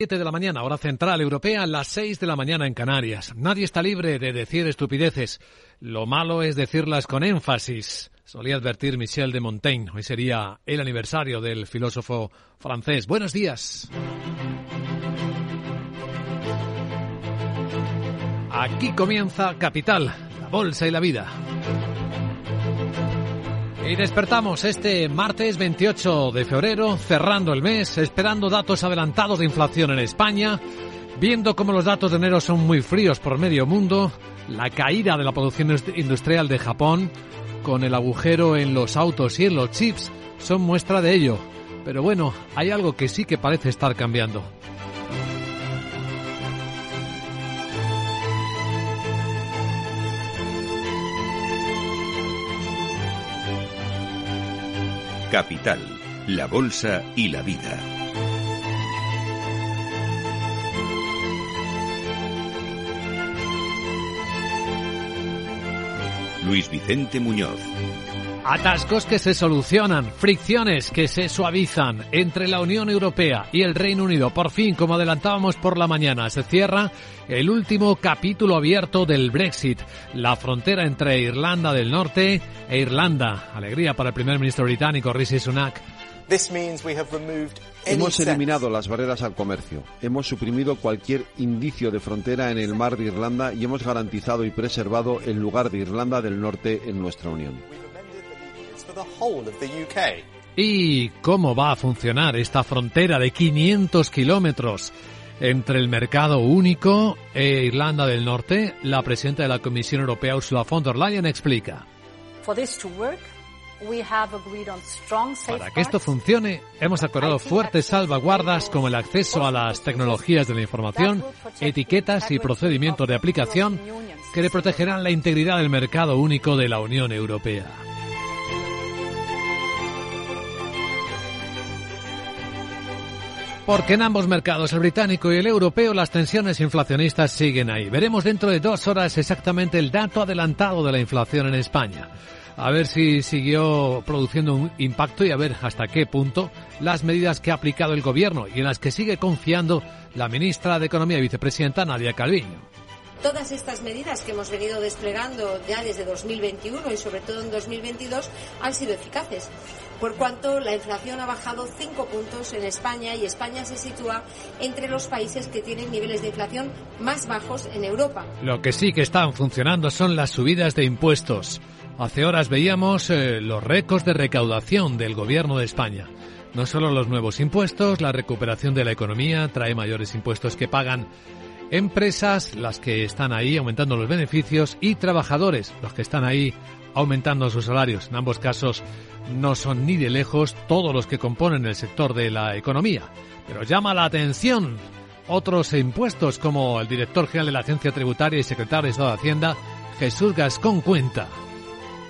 7 de la mañana, hora central europea, las 6 de la mañana en Canarias. Nadie está libre de decir estupideces. Lo malo es decirlas con énfasis. Solía advertir Michel de Montaigne. Hoy sería el aniversario del filósofo francés. Buenos días. Aquí comienza Capital, la bolsa y la vida. Y despertamos este martes 28 de febrero, cerrando el mes, esperando datos adelantados de inflación en España, viendo cómo los datos de enero son muy fríos por medio mundo, la caída de la producción industrial de Japón, con el agujero en los autos y en los chips, son muestra de ello. Pero bueno, hay algo que sí que parece estar cambiando. Capital, la Bolsa y la Vida. Luis Vicente Muñoz. Atascos que se solucionan, fricciones que se suavizan entre la Unión Europea y el Reino Unido. Por fin, como adelantábamos por la mañana, se cierra el último capítulo abierto del Brexit, la frontera entre Irlanda del Norte e Irlanda. Alegría para el primer ministro británico Rishi Sunak. Hemos eliminado las barreras al comercio, hemos suprimido cualquier indicio de frontera en el mar de Irlanda y hemos garantizado y preservado el lugar de Irlanda del Norte en nuestra Unión. ¿Y cómo va a funcionar esta frontera de 500 kilómetros entre el mercado único e Irlanda del Norte? La presidenta de la Comisión Europea, Ursula von der Leyen, explica. Para que esto funcione, hemos acordado fuertes salvaguardas como el acceso a las tecnologías de la información, etiquetas y procedimientos de aplicación que le protegerán la integridad del mercado único de la Unión Europea. Porque en ambos mercados, el británico y el europeo, las tensiones inflacionistas siguen ahí. Veremos dentro de dos horas exactamente el dato adelantado de la inflación en España. A ver si siguió produciendo un impacto y a ver hasta qué punto las medidas que ha aplicado el gobierno y en las que sigue confiando la ministra de Economía y vicepresidenta Nadia Calviño. Todas estas medidas que hemos venido desplegando ya desde 2021 y sobre todo en 2022 han sido eficaces por cuanto la inflación ha bajado cinco puntos en España y España se sitúa entre los países que tienen niveles de inflación más bajos en Europa. Lo que sí que están funcionando son las subidas de impuestos. Hace horas veíamos eh, los récords de recaudación del gobierno de España. No solo los nuevos impuestos, la recuperación de la economía trae mayores impuestos que pagan empresas, las que están ahí aumentando los beneficios, y trabajadores, los que están ahí aumentando sus salarios. En ambos casos no son ni de lejos todos los que componen el sector de la economía. Pero llama la atención otros impuestos como el director general de la Agencia Tributaria y secretario de Estado de Hacienda, Jesús Gascón cuenta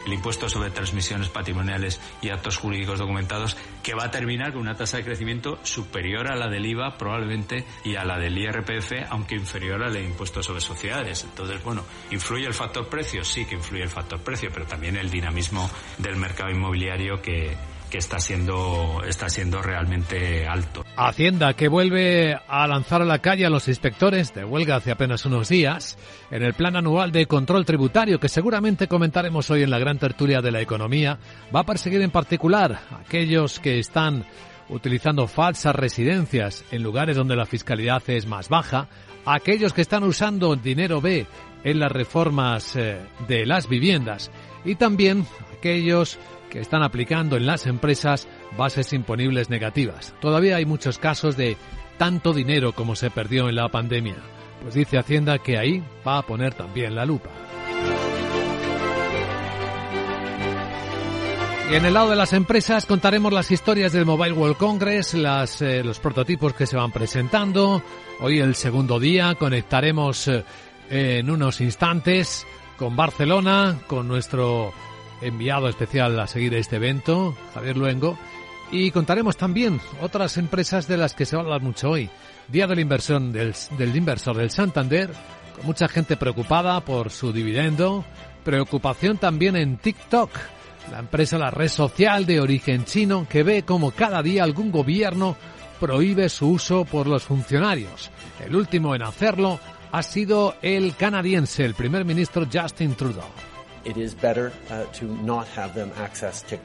el impuesto sobre transmisiones patrimoniales y actos jurídicos documentados, que va a terminar con una tasa de crecimiento superior a la del IVA probablemente y a la del IRPF, aunque inferior al impuesto sobre sociedades. Entonces, bueno, ¿influye el factor precio? Sí que influye el factor precio, pero también el dinamismo del mercado inmobiliario que que está siendo, está siendo realmente alto. Hacienda que vuelve a lanzar a la calle a los inspectores de huelga hace apenas unos días en el plan anual de control tributario que seguramente comentaremos hoy en la gran tertulia de la economía, va a perseguir en particular a aquellos que están utilizando falsas residencias en lugares donde la fiscalidad es más baja, a aquellos que están usando dinero B en las reformas eh, de las viviendas y también aquellos que están aplicando en las empresas bases imponibles negativas. Todavía hay muchos casos de tanto dinero como se perdió en la pandemia. Pues dice Hacienda que ahí va a poner también la lupa. Y en el lado de las empresas contaremos las historias del Mobile World Congress, eh, los prototipos que se van presentando. Hoy el segundo día conectaremos eh, en unos instantes con Barcelona, con nuestro enviado especial a seguir este evento, Javier Luengo, y contaremos también otras empresas de las que se va a hablar mucho hoy. Día de la inversión del, del inversor del Santander, con mucha gente preocupada por su dividendo, preocupación también en TikTok, la empresa, la red social de origen chino, que ve como cada día algún gobierno prohíbe su uso por los funcionarios. El último en hacerlo ha sido el canadiense, el primer ministro Justin Trudeau.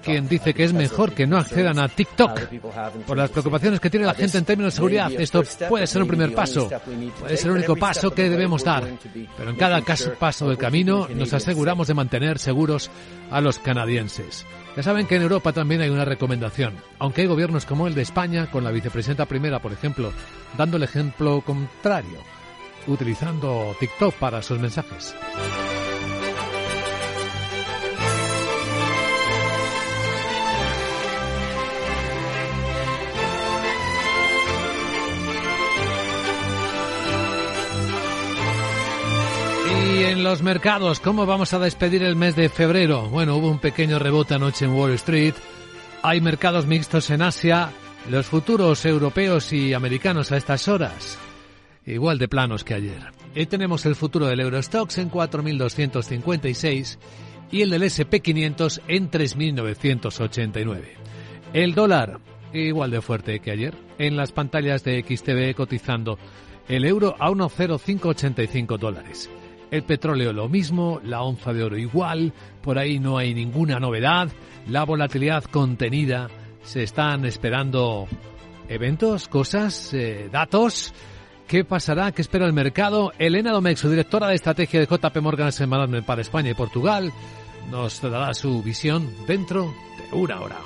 Quien dice que es mejor que no accedan a TikTok por las preocupaciones que tiene la gente en términos de seguridad. Esto puede ser un primer paso, puede ser el único paso que debemos dar, pero en cada caso, paso del camino nos aseguramos de mantener seguros a los canadienses. Ya saben que en Europa también hay una recomendación, aunque hay gobiernos como el de España, con la vicepresidenta primera, por ejemplo, dando el ejemplo contrario, utilizando TikTok para sus mensajes. Los mercados, ¿cómo vamos a despedir el mes de febrero? Bueno, hubo un pequeño rebote anoche en Wall Street. Hay mercados mixtos en Asia. Los futuros europeos y americanos a estas horas, igual de planos que ayer. Hoy tenemos el futuro del Eurostox en 4.256 y el del SP500 en 3.989. El dólar, igual de fuerte que ayer, en las pantallas de XTV cotizando el euro a 1,0585 dólares. El petróleo lo mismo, la onza de oro igual, por ahí no hay ninguna novedad, la volatilidad contenida, se están esperando eventos, cosas, eh, datos. ¿Qué pasará? ¿Qué espera el mercado? Elena Domexo, directora de estrategia de JP Morgan Management para España y Portugal, nos dará su visión dentro de una hora.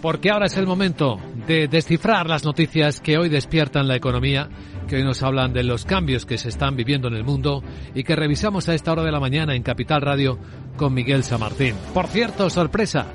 Porque ahora es el momento de descifrar las noticias que hoy despiertan la economía que hoy nos hablan de los cambios que se están viviendo en el mundo y que revisamos a esta hora de la mañana en Capital Radio con Miguel Samartín. Por cierto, sorpresa,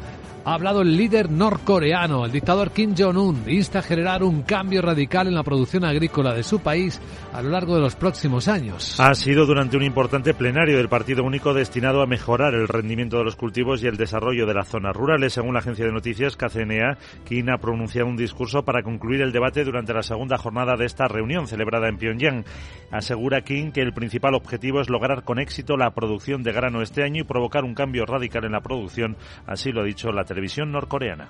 ha hablado el líder norcoreano, el dictador Kim Jong-un, insta a generar un cambio radical en la producción agrícola de su país a lo largo de los próximos años. Ha sido durante un importante plenario del Partido Único destinado a mejorar el rendimiento de los cultivos y el desarrollo de las zonas rurales. Según la agencia de noticias KCNA, Kim ha pronunciado un discurso para concluir el debate durante la segunda jornada de esta reunión celebrada en Pyongyang. Asegura Kim que el principal objetivo es lograr con éxito la producción de grano este año y provocar un cambio radical en la producción, así lo ha dicho la televisión norcoreana.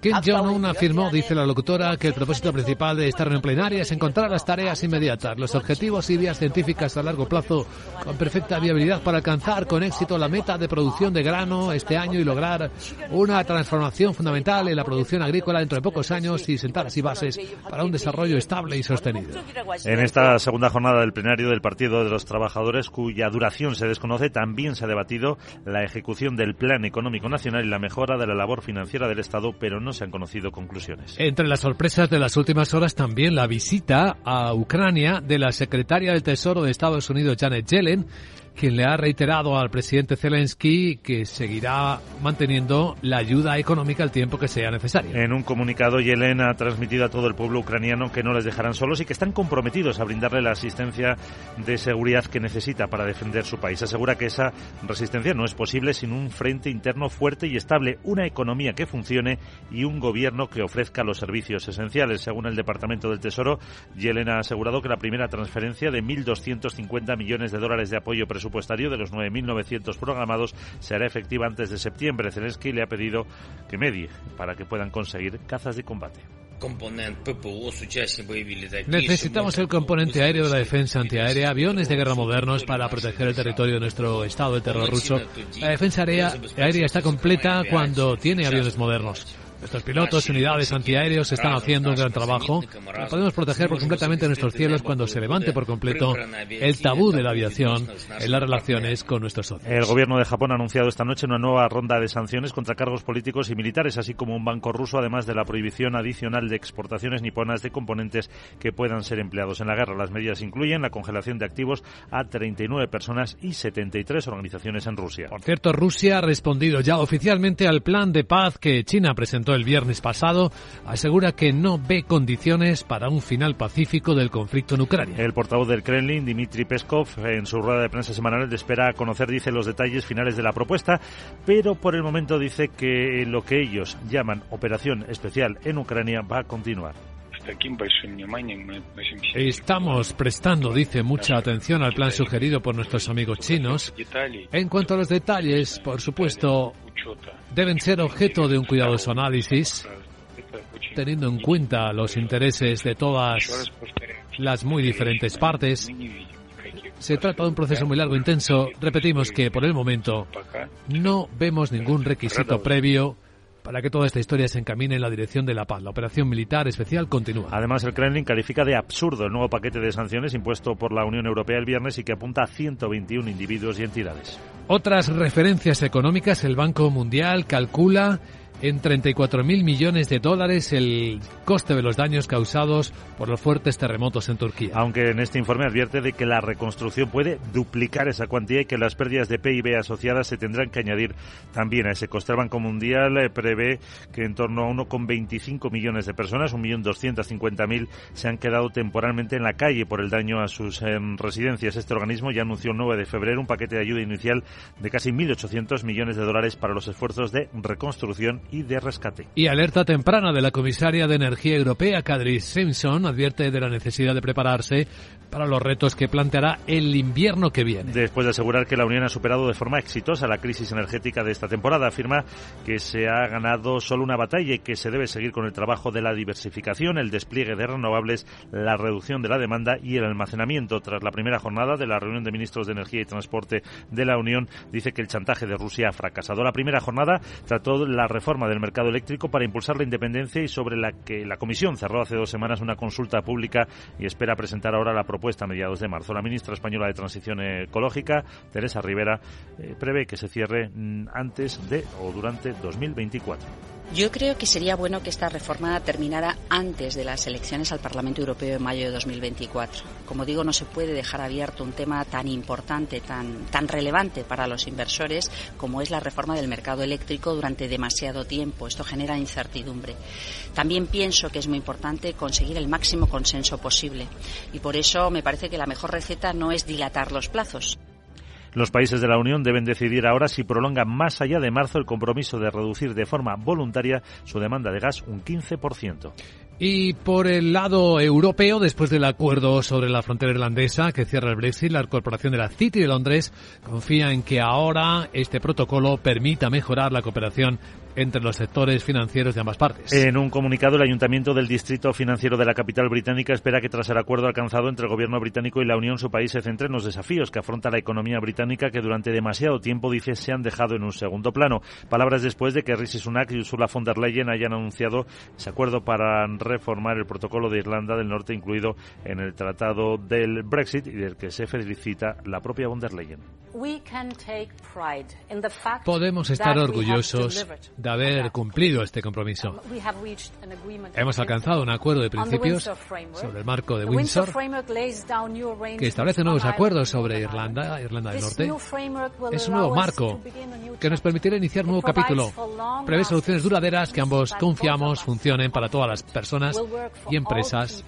Kim Jong-un afirmó, dice la locutora, que el propósito principal de esta reunión plenaria es encontrar las tareas inmediatas, los objetivos y vías científicas a largo plazo con perfecta viabilidad para alcanzar con éxito la meta de producción de grano este año y lograr una transformación fundamental en la producción agrícola dentro de pocos años y sentar así bases para un desarrollo estable y sostenido. En esta segunda jornada del plenario del Partido de los Trabajadores, cuya duración se desconoce, también se ha debatido la ejecución del plan Económico Nacional y la mejora de la labor financiera del Estado, pero no se han conocido conclusiones. Entre las sorpresas de las últimas horas también la visita a Ucrania de la secretaria del Tesoro de Estados Unidos, Janet Yellen, quien le ha reiterado al presidente Zelensky que seguirá manteniendo la ayuda económica al tiempo que sea necesario. En un comunicado, Yellen ha transmitido a todo el pueblo ucraniano que no les dejarán solos y que están comprometidos a brindarle la asistencia de seguridad que necesita para defender su país. Asegura que esa resistencia no es posible sin un frente interno fuerte y estable, una economía que funcione y un gobierno que ofrezca los servicios esenciales. Según el Departamento del Tesoro, Yellen ha asegurado que la primera transferencia de 1.250 millones de dólares de apoyo presupuestario presupuestario de los 9.900 programados será efectiva antes de septiembre. Zelensky le ha pedido que medie para que puedan conseguir cazas de combate. Necesitamos el componente aéreo de la defensa antiaérea, aviones de guerra modernos para proteger el territorio de nuestro estado de terror ruso. La defensa aérea, aérea está completa cuando tiene aviones modernos. Nuestros pilotos y unidades antiaéreos están haciendo un gran trabajo. Podemos proteger por completamente nuestros cielos cuando se levante por completo el tabú de la aviación en las relaciones con nuestros socios. El gobierno de Japón ha anunciado esta noche una nueva ronda de sanciones contra cargos políticos y militares, así como un banco ruso, además de la prohibición adicional de exportaciones niponas de componentes que puedan ser empleados en la guerra. Las medidas incluyen la congelación de activos a 39 personas y 73 organizaciones en Rusia. Por cierto, Rusia ha respondido ya oficialmente al plan de paz que China presentó el viernes pasado, asegura que no ve condiciones para un final pacífico del conflicto en Ucrania. El portavoz del Kremlin, Dmitry Peskov, en su rueda de prensa semanal espera conocer, dice, los detalles finales de la propuesta, pero por el momento dice que lo que ellos llaman operación especial en Ucrania va a continuar. Estamos prestando, dice, mucha atención al plan sugerido por nuestros amigos chinos. En cuanto a los detalles, por supuesto, deben ser objeto de un cuidadoso análisis, teniendo en cuenta los intereses de todas las muy diferentes partes. Se trata de un proceso muy largo e intenso. Repetimos que por el momento no vemos ningún requisito previo para que toda esta historia se encamine en la dirección de la paz. La operación militar especial continúa. Además, el Kremlin califica de absurdo el nuevo paquete de sanciones impuesto por la Unión Europea el viernes y que apunta a 121 individuos y entidades. Otras referencias económicas, el Banco Mundial calcula en 34.000 millones de dólares el coste de los daños causados por los fuertes terremotos en Turquía. Aunque en este informe advierte de que la reconstrucción puede duplicar esa cuantía y que las pérdidas de PIB asociadas se tendrán que añadir también a ese coste. El Banco Mundial eh, prevé que en torno a 1,25 millones de personas, 1.250.000, se han quedado temporalmente en la calle por el daño a sus em, residencias. Este organismo ya anunció el 9 de febrero un paquete de ayuda inicial de casi 1.800 millones de dólares para los esfuerzos de reconstrucción y de rescate. Y alerta temprana de la comisaria de Energía Europea, Kadri Simpson, advierte de la necesidad de prepararse para los retos que planteará el invierno que viene. Después de asegurar que la Unión ha superado de forma exitosa la crisis energética de esta temporada, afirma que se ha ganado solo una batalla y que se debe seguir con el trabajo de la diversificación, el despliegue de renovables, la reducción de la demanda y el almacenamiento. Tras la primera jornada de la reunión de ministros de Energía y Transporte de la Unión, dice que el chantaje de Rusia ha fracasado. La primera jornada trató la reforma del mercado eléctrico para impulsar la independencia y sobre la que la Comisión cerró hace dos semanas una consulta pública y espera presentar ahora la propuesta a mediados de marzo. La ministra española de Transición Ecológica, Teresa Rivera, eh, prevé que se cierre mm, antes de o durante 2024. Yo creo que sería bueno que esta reforma terminara antes de las elecciones al Parlamento Europeo en mayo de 2024. Como digo, no se puede dejar abierto un tema tan importante, tan, tan relevante para los inversores como es la reforma del mercado eléctrico durante demasiado tiempo. Esto genera incertidumbre. También pienso que es muy importante conseguir el máximo consenso posible y por eso me parece que la mejor receta no es dilatar los plazos. Los países de la Unión deben decidir ahora si prolongan más allá de marzo el compromiso de reducir de forma voluntaria su demanda de gas un 15%. Y por el lado europeo, después del acuerdo sobre la frontera irlandesa que cierra el Brexit, la Corporación de la City de Londres confía en que ahora este protocolo permita mejorar la cooperación entre los sectores financieros de ambas partes. En un comunicado, el Ayuntamiento del Distrito Financiero de la capital británica espera que tras el acuerdo alcanzado entre el gobierno británico y la Unión, su país se centre en los desafíos que afronta la economía británica que durante demasiado tiempo, dice, se han dejado en un segundo plano. Palabras después de que Rishi Sunak y Ursula von der Leyen hayan anunciado ese acuerdo para reformar el protocolo de Irlanda del Norte incluido en el tratado del Brexit y del que se felicita la propia von der Leyen. Podemos estar orgullosos de haber cumplido este compromiso. Hemos alcanzado un acuerdo de principios sobre el marco de Windsor que establece nuevos acuerdos sobre Irlanda, Irlanda del Norte. Es un nuevo marco que nos permitirá iniciar un nuevo capítulo. Prevé soluciones duraderas que ambos confiamos funcionen para todas las personas y empresas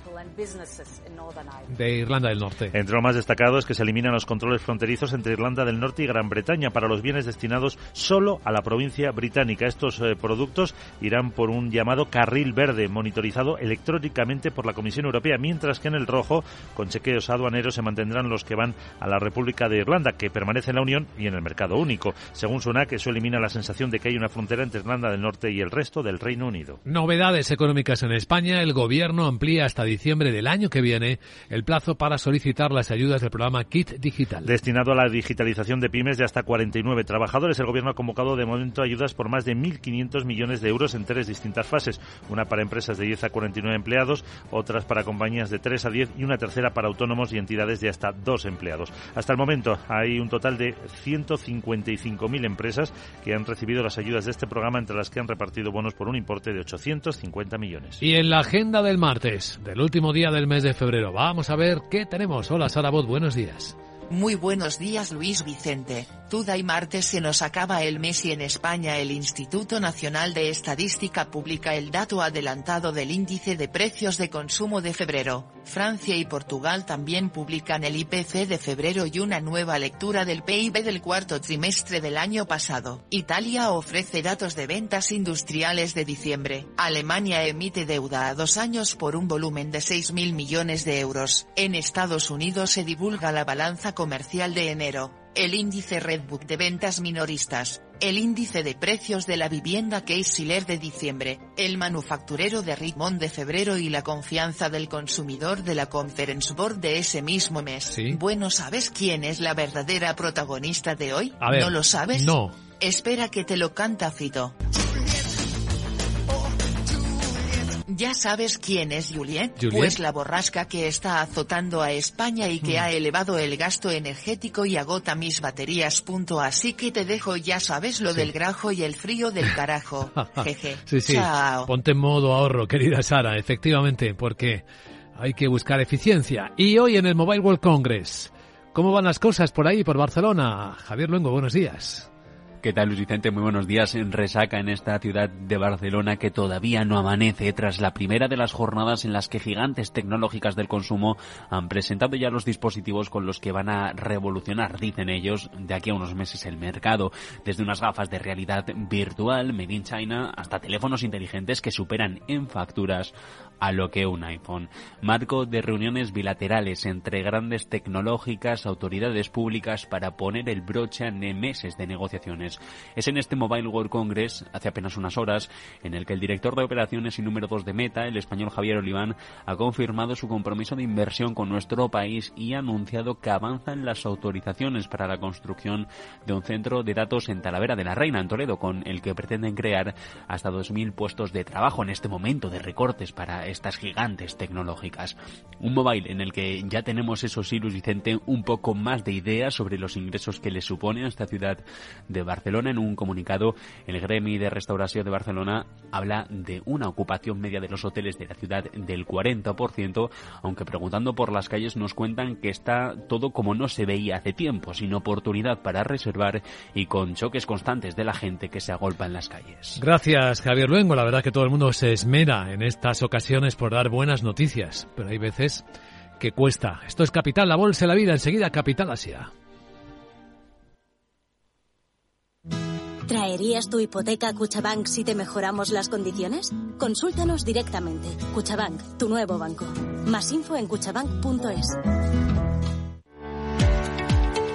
de Irlanda del Norte. Entre lo más destacado es que se eliminan los controles fronterizos entre Irlanda del Norte y Gran Bretaña para los bienes destinados solo a la provincia británica. Estos eh, productos irán por un llamado carril verde monitorizado electrónicamente por la Comisión Europea, mientras que en el rojo, con chequeos aduaneros, se mantendrán los que van a la República de Irlanda, que permanece en la Unión y en el mercado único. Según Sunak, eso elimina la sensación de que hay una frontera entre Irlanda del Norte y el resto del Reino Unido. Novedades económicas en España. El Gobierno amplía hasta diciembre del año que viene el plazo para solicitar las ayudas del programa Kit Digital. Destinado a la digitalización de pymes de hasta 49 trabajadores, el Gobierno ha convocado de momento ayudas por más de 1.500 millones de euros en tres distintas fases. Una para empresas de 10 a 49 empleados, otras para compañías de 3 a 10 y una tercera para autónomos y entidades de hasta 2 empleados. Hasta el momento hay un total de 155.000 empresas que han recibido las ayudas de este programa, entre las que han repartido bonos por un importe de 850 millones. Y en la agenda del martes, del último día del mes de febrero, vamos a ver qué tenemos. Hola Sara Bot, buenos días. Muy buenos días Luis Vicente. Tuda y martes se nos acaba el mes y en España el Instituto Nacional de Estadística publica el dato adelantado del índice de precios de consumo de febrero. Francia y Portugal también publican el IPC de febrero y una nueva lectura del PIB del cuarto trimestre del año pasado. Italia ofrece datos de ventas industriales de diciembre. Alemania emite deuda a dos años por un volumen de 6.000 millones de euros. En Estados Unidos se divulga la balanza comercial de enero el índice Redbook de ventas minoristas, el índice de precios de la vivienda Case-Shiller de diciembre, el manufacturero de Richmond de febrero y la confianza del consumidor de la Conference Board de ese mismo mes. Bueno, ¿sabes quién es la verdadera protagonista de hoy? ¿No lo sabes? No. Espera que te lo canta Fito. ¿Ya sabes quién es Juliet? Pues la borrasca que está azotando a España y que hmm. ha elevado el gasto energético y agota mis baterías. Punto. Así que te dejo, ya sabes, lo del grajo y el frío del carajo. Jeje. Sí, sí. Chao. Ponte en modo ahorro, querida Sara, efectivamente, porque hay que buscar eficiencia. Y hoy en el Mobile World Congress, ¿cómo van las cosas por ahí, por Barcelona? Javier Luengo, buenos días. ¿Qué tal, Luis Vicente? Muy buenos días. En resaca en esta ciudad de Barcelona que todavía no amanece tras la primera de las jornadas en las que gigantes tecnológicas del consumo han presentado ya los dispositivos con los que van a revolucionar, dicen ellos, de aquí a unos meses el mercado. Desde unas gafas de realidad virtual, made in China, hasta teléfonos inteligentes que superan en facturas a lo que un iPhone. Marco de reuniones bilaterales entre grandes tecnológicas, autoridades públicas para poner el broche en meses de negociaciones. Es en este Mobile World Congress, hace apenas unas horas, en el que el director de operaciones y número 2 de Meta, el español Javier Oliván, ha confirmado su compromiso de inversión con nuestro país y ha anunciado que avanzan las autorizaciones para la construcción de un centro de datos en Talavera de la Reina, en Toledo, con el que pretenden crear hasta 2.000 puestos de trabajo en este momento de recortes para estas gigantes tecnológicas. Un mobile en el que ya tenemos, eso sí, Luis Vicente, un poco más de ideas sobre los ingresos que le supone a esta ciudad de Barcelona. En un comunicado, el Gremi de Restauración de Barcelona habla de una ocupación media de los hoteles de la ciudad del 40%, aunque preguntando por las calles nos cuentan que está todo como no se veía hace tiempo, sin oportunidad para reservar y con choques constantes de la gente que se agolpa en las calles. Gracias, Javier Luengo. La verdad que todo el mundo se esmera en estas ocasiones por dar buenas noticias, pero hay veces que cuesta. Esto es Capital, la Bolsa la Vida, enseguida Capital Asia. ¿Traerías tu hipoteca a Cuchabank si te mejoramos las condiciones? Consúltanos directamente. Cuchabank, tu nuevo banco. Más info en cuchabank.es.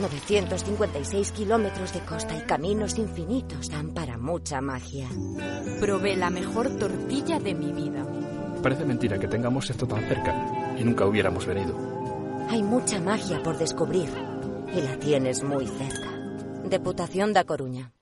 956 kilómetros de costa y caminos infinitos dan para mucha magia. Probé la mejor tortilla de mi vida. Parece mentira que tengamos esto tan cerca y nunca hubiéramos venido. Hay mucha magia por descubrir y la tienes muy cerca. Deputación da Coruña.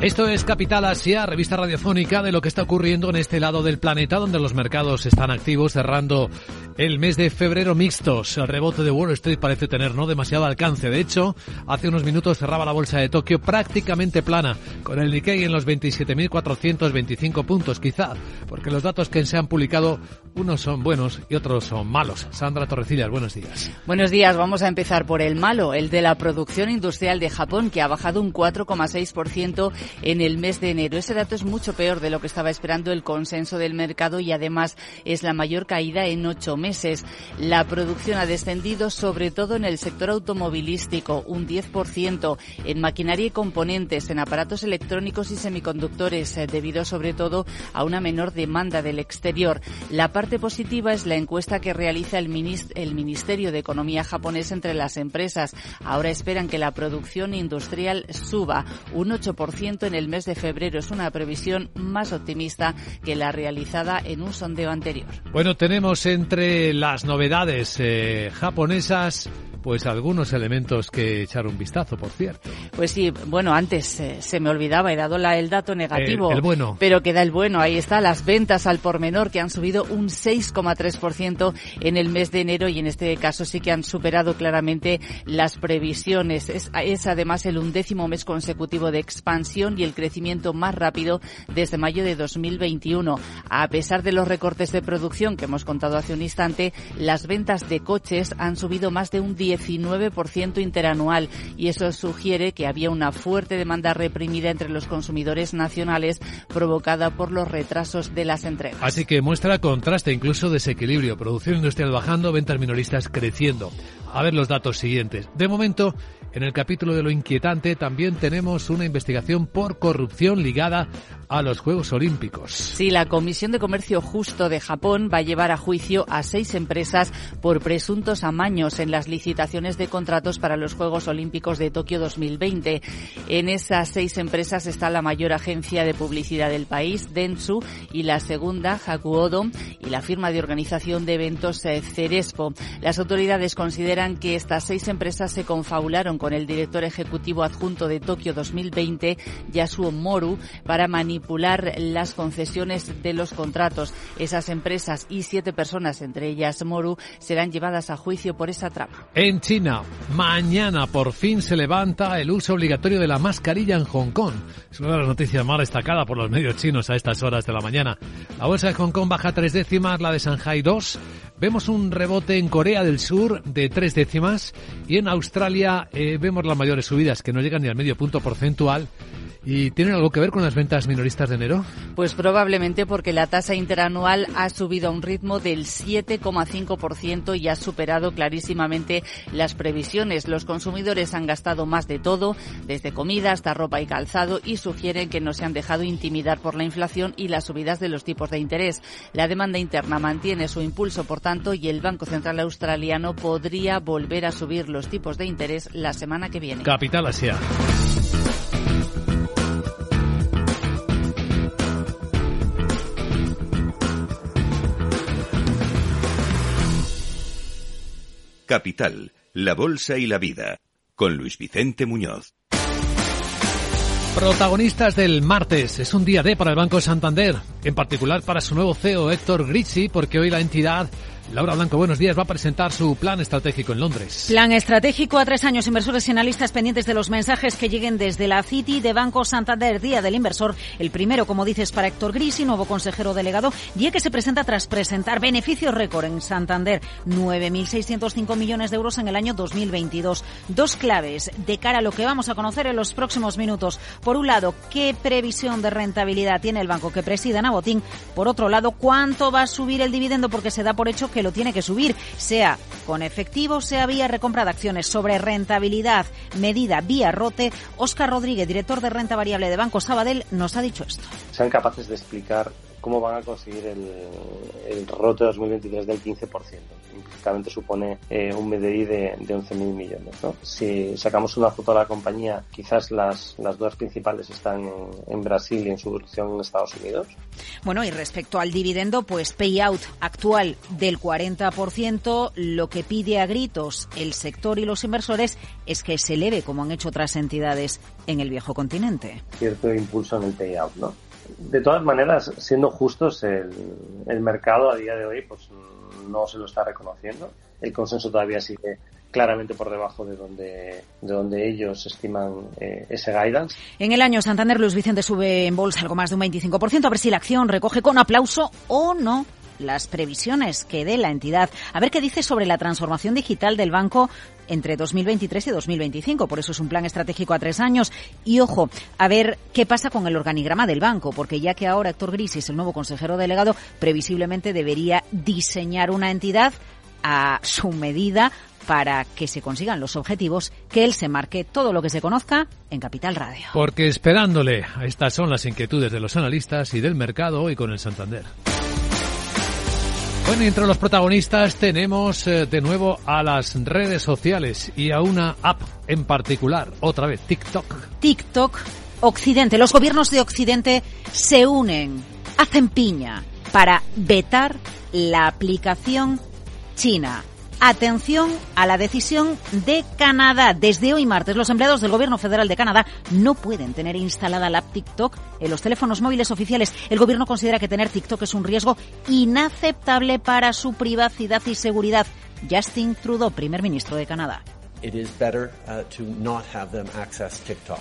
Esto es Capital Asia, revista radiofónica de lo que está ocurriendo en este lado del planeta, donde los mercados están activos, cerrando el mes de febrero mixtos. El rebote de Wall Street parece tener no demasiado alcance. De hecho, hace unos minutos cerraba la bolsa de Tokio prácticamente plana, con el Nikkei en los 27.425 puntos, quizá, porque los datos que se han publicado, unos son buenos y otros son malos. Sandra Torrecillas, buenos días. Buenos días, vamos a empezar por el malo, el de la producción industrial de Japón, que ha bajado un 4,6% en el mes de enero. Ese dato es mucho peor de lo que estaba esperando el consenso del mercado y además es la mayor caída en ocho meses. La producción ha descendido sobre todo en el sector automovilístico, un 10%, en maquinaria y componentes, en aparatos electrónicos y semiconductores, eh, debido sobre todo a una menor demanda del exterior. La parte positiva es la encuesta que realiza el, Ministerio de Economía japonés entre las empresas. Ahora esperan que la producción industrial suba un 8% en el mes de febrero. Es una previsión más optimista que la realizada en un sondeo anterior. Bueno, tenemos entre las novedades eh, japonesas pues algunos elementos que echar un vistazo, por cierto. Pues sí, bueno, antes eh, se me olvidaba, he dado la, el dato negativo. El, bueno. Pero queda el bueno, ahí está, las ventas al por menor que han subido un 6,3% en el mes de enero y en este caso sí que han superado claramente las previsiones. Es, es además el undécimo mes consecutivo de expansión y el crecimiento más rápido desde mayo de 2021. A pesar de los recortes de producción que hemos contado hace un instante, las ventas de coches han subido más de un 19% interanual y eso sugiere que había una fuerte demanda reprimida entre los consumidores nacionales provocada por los retrasos de las entregas. Así que muestra contraste, incluso desequilibrio. Producción industrial bajando, ventas minoristas creciendo. A ver los datos siguientes. De momento, en el capítulo de lo inquietante también tenemos una investigación por corrupción ligada a los Juegos Olímpicos. Sí, la Comisión de Comercio Justo de Japón va a llevar a juicio a seis empresas por presuntos amaños en las licitaciones de contratos para los Juegos Olímpicos de Tokio 2020. En esas seis empresas está la mayor agencia de publicidad del país, Dentsu, y la segunda, Hakuodo, y la firma de organización de eventos eh, Cerespo. Las autoridades consideran que estas seis empresas se confabularon con el director ejecutivo adjunto de Tokio 2020, Yasuo Moru, para manipular manipular las concesiones de los contratos. Esas empresas y siete personas, entre ellas Moru, serán llevadas a juicio por esa trama. En China, mañana por fin se levanta el uso obligatorio de la mascarilla en Hong Kong. Es una de las noticias más destacadas por los medios chinos a estas horas de la mañana. La bolsa de Hong Kong baja tres décimas, la de Shanghai dos. Vemos un rebote en Corea del Sur de tres décimas y en Australia eh, vemos las mayores subidas que no llegan ni al medio punto porcentual ¿Y tienen algo que ver con las ventas minoristas de enero? Pues probablemente porque la tasa interanual ha subido a un ritmo del 7,5% y ha superado clarísimamente las previsiones. Los consumidores han gastado más de todo, desde comida hasta ropa y calzado, y sugieren que no se han dejado intimidar por la inflación y las subidas de los tipos de interés. La demanda interna mantiene su impulso, por tanto, y el Banco Central Australiano podría volver a subir los tipos de interés la semana que viene. Capital Asia. Capital, la Bolsa y la Vida, con Luis Vicente Muñoz. Protagonistas del martes. Es un día D para el Banco Santander, en particular para su nuevo CEO Héctor Grizzi, porque hoy la entidad Laura Blanco, buenos días. Va a presentar su plan estratégico en Londres. Plan estratégico a tres años. Inversores y analistas pendientes de los mensajes que lleguen desde la City de Banco Santander. Día del inversor. El primero, como dices, para Héctor Grisi, nuevo consejero delegado. Día que se presenta tras presentar beneficios récord en Santander. 9.605 millones de euros en el año 2022. Dos claves de cara a lo que vamos a conocer en los próximos minutos. Por un lado, qué previsión de rentabilidad tiene el banco que presida Nabotín. Por otro lado, cuánto va a subir el dividendo porque se da por hecho que que lo tiene que subir, sea con efectivo, sea vía recompra de acciones. Sobre rentabilidad medida vía rote, Óscar Rodríguez, director de renta variable de Banco Sabadell, nos ha dicho esto. Sean capaces de explicar cómo van a conseguir el, el rote 2023 del 15%. Implícitamente supone eh, un MDI de, de 11.000 millones. ¿no? Si sacamos una foto de la compañía, quizás las, las dos principales están en, en Brasil y en su producción en Estados Unidos. Bueno, y respecto al dividendo, pues payout actual del 40%, lo que pide a gritos el sector y los inversores es que se eleve, como han hecho otras entidades en el viejo continente. Cierto impulso en el payout, ¿no? De todas maneras, siendo justos, el, el, mercado a día de hoy pues no se lo está reconociendo. El consenso todavía sigue claramente por debajo de donde, de donde ellos estiman eh, ese guidance. En el año Santander Luis Vicente sube en bolsa algo más de un 25%, a ver si la acción recoge con aplauso o no las previsiones que dé la entidad. A ver qué dice sobre la transformación digital del banco entre 2023 y 2025. Por eso es un plan estratégico a tres años. Y ojo, a ver qué pasa con el organigrama del banco, porque ya que ahora Héctor Grisis, el nuevo consejero delegado, previsiblemente debería diseñar una entidad a su medida para que se consigan los objetivos, que él se marque todo lo que se conozca en Capital Radio. Porque esperándole, estas son las inquietudes de los analistas y del mercado hoy con el Santander. Bueno, entre los protagonistas tenemos eh, de nuevo a las redes sociales y a una app en particular, otra vez, TikTok. TikTok, Occidente, los gobiernos de Occidente se unen, hacen piña para vetar la aplicación china. Atención a la decisión de Canadá. Desde hoy martes, los empleados del Gobierno Federal de Canadá no pueden tener instalada la app TikTok en los teléfonos móviles oficiales. El Gobierno considera que tener TikTok es un riesgo inaceptable para su privacidad y seguridad. Justin Trudeau, primer ministro de Canadá.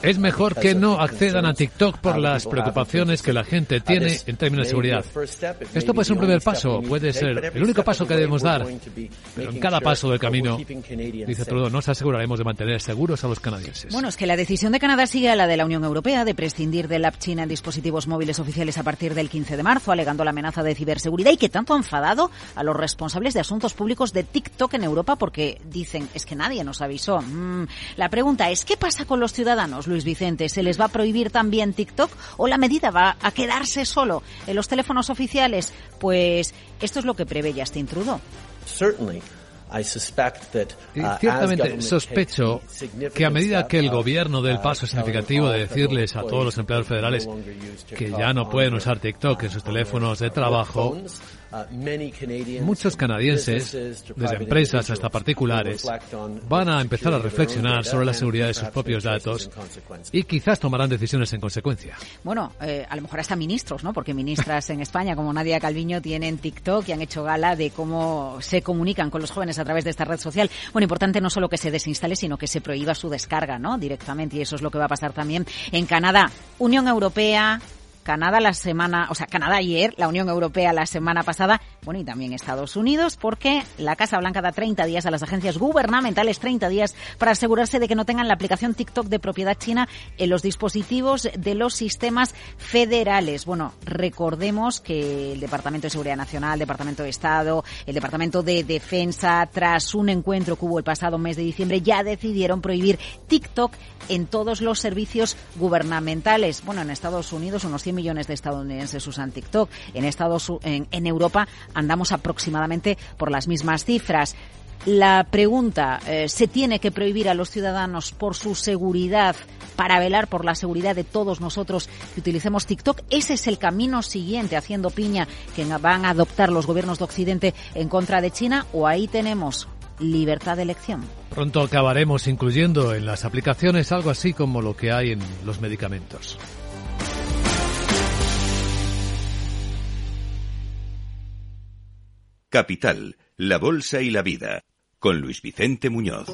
Es mejor que no accedan a TikTok por las preocupaciones que la gente tiene en términos de seguridad. Esto puede ser un primer paso, puede ser el único paso que debemos dar, pero en cada paso del camino, dice Trudeau, nos aseguraremos de mantener seguros a los canadienses. Bueno, es que la decisión de Canadá sigue a la de la Unión Europea de prescindir de la app china en dispositivos móviles oficiales a partir del 15 de marzo, alegando la amenaza de ciberseguridad y que tanto ha enfadado a los responsables de asuntos públicos de TikTok en Europa porque dicen es que nadie nos ha avisó. Mm. La pregunta es, ¿qué pasa con los ciudadanos, Luis Vicente? ¿Se les va a prohibir también TikTok o la medida va a quedarse solo en los teléfonos oficiales? Pues esto es lo que prevé Justin Trudeau. Y uh, ciertamente sospecho que a medida que el gobierno dé el paso significativo de decirles a todos los empleados federales que ya no pueden usar TikTok en sus teléfonos de trabajo, Muchos canadienses, desde empresas hasta particulares, van a empezar a reflexionar sobre la seguridad de sus propios datos y quizás tomarán decisiones en consecuencia. Bueno, eh, a lo mejor hasta ministros, ¿no? Porque ministras en España como Nadia Calviño tienen TikTok y han hecho gala de cómo se comunican con los jóvenes a través de esta red social. Bueno, importante no solo que se desinstale, sino que se prohíba su descarga, ¿no? Directamente y eso es lo que va a pasar también en Canadá. Unión Europea, Canadá la semana, o sea, Canadá ayer, la Unión Europea la semana pasada, bueno, y también Estados Unidos, porque la Casa Blanca da 30 días a las agencias gubernamentales, 30 días para asegurarse de que no tengan la aplicación TikTok de propiedad china en los dispositivos de los sistemas federales. Bueno, recordemos que el Departamento de Seguridad Nacional, Departamento de Estado, el Departamento de Defensa, tras un encuentro que hubo el pasado mes de diciembre, ya decidieron prohibir TikTok en todos los servicios gubernamentales. Bueno, en Estados Unidos unos 100 millones de estadounidenses usan TikTok. En, Estados, en, Europa andamos aproximadamente por las mismas cifras. La pregunta, eh, ¿se tiene que prohibir a los ciudadanos por su seguridad, para velar por la seguridad de todos nosotros que utilicemos TikTok? ¿Ese es el camino siguiente, haciendo piña, que van a adoptar los gobiernos de Occidente en contra de China? ¿O ahí tenemos libertad de elección? Pronto acabaremos incluyendo en las aplicaciones algo así como lo que hay en los medicamentos. Capital, la Bolsa y la Vida, con Luis Vicente Muñoz.